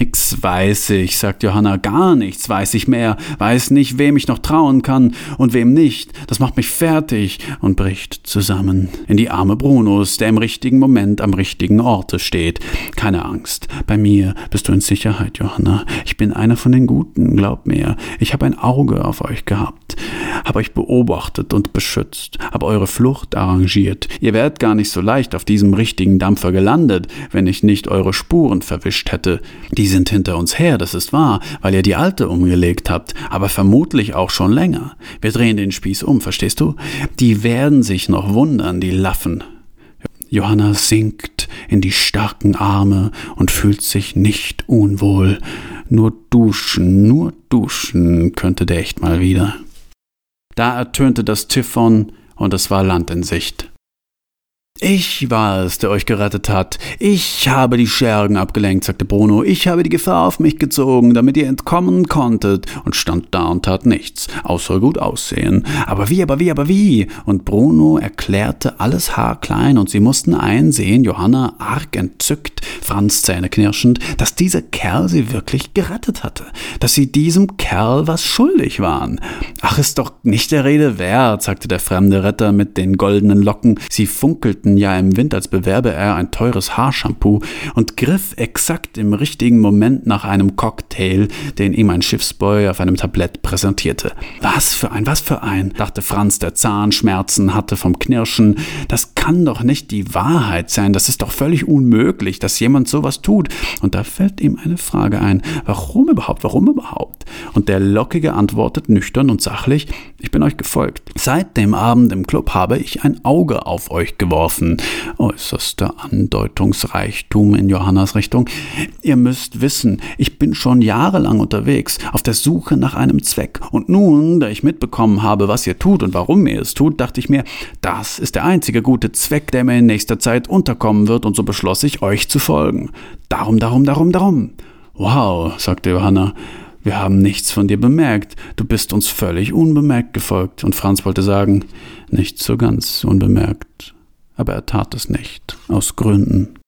Nix weiß ich, sagt Johanna, gar nichts weiß ich mehr, weiß nicht, wem ich noch trauen kann und wem nicht. Das macht mich fertig und bricht zusammen. In die Arme Brunos, der im richtigen Moment am richtigen Orte steht. Keine Angst, bei mir bist du in Sicherheit, Johanna. Ich bin einer von den Guten, glaub mir. Ich habe ein Auge auf euch gehabt, habe euch beobachtet und beschützt, habe eure Flucht arrangiert. Ihr wärt gar nicht so leicht auf diesem richtigen Dampfer gelandet, wenn ich nicht eure Spuren verwischt hätte. Die sind hinter uns her, das ist wahr, weil ihr die alte umgelegt habt, aber vermutlich auch schon länger. Wir drehen den Spieß um, verstehst du? Die werden sich noch wundern, die Laffen. Johanna sinkt in die starken Arme und fühlt sich nicht unwohl. Nur duschen, nur duschen könnte der echt mal wieder. Da ertönte das Typhon und es war Land in Sicht. Ich war es, der euch gerettet hat. Ich habe die Schergen abgelenkt, sagte Bruno. Ich habe die Gefahr auf mich gezogen, damit ihr entkommen konntet, und stand da und tat nichts, außer gut aussehen. Aber wie, aber wie, aber wie? Und Bruno erklärte alles haarklein, und sie mussten einsehen, Johanna arg entzückt, Franz zähneknirschend, dass dieser Kerl sie wirklich gerettet hatte, dass sie diesem Kerl was schuldig waren. Ach, ist doch nicht der Rede wert, sagte der fremde Retter mit den goldenen Locken. Sie funkelten letzten Jahr im Wind, als bewerbe er ein teures Haarshampoo und griff exakt im richtigen Moment nach einem Cocktail, den ihm ein Schiffsboy auf einem Tablett präsentierte. Was für ein, was für ein, dachte Franz, der Zahnschmerzen hatte vom Knirschen. Das kann doch nicht die Wahrheit sein, das ist doch völlig unmöglich, dass jemand sowas tut. Und da fällt ihm eine Frage ein. Warum überhaupt, warum überhaupt? Und der Lockige antwortet nüchtern und sachlich, ich bin euch gefolgt. Seit dem Abend im Club habe ich ein Auge auf euch geworfen lassen. Äußerster Andeutungsreichtum in Johannas Richtung. Ihr müsst wissen, ich bin schon jahrelang unterwegs, auf der Suche nach einem Zweck. Und nun, da ich mitbekommen habe, was ihr tut und warum ihr es tut, dachte ich mir, das ist der einzige gute Zweck, der mir in nächster Zeit unterkommen wird, und so beschloss ich, euch zu folgen. Darum, darum, darum, darum. Wow, sagte Johanna. Wir haben nichts von dir bemerkt. Du bist uns völlig unbemerkt gefolgt. Und Franz wollte sagen, nicht so ganz unbemerkt aber er tat es nicht, aus Gründen.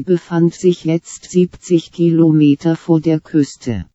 Befand sich jetzt 70 Kilometer vor der Küste.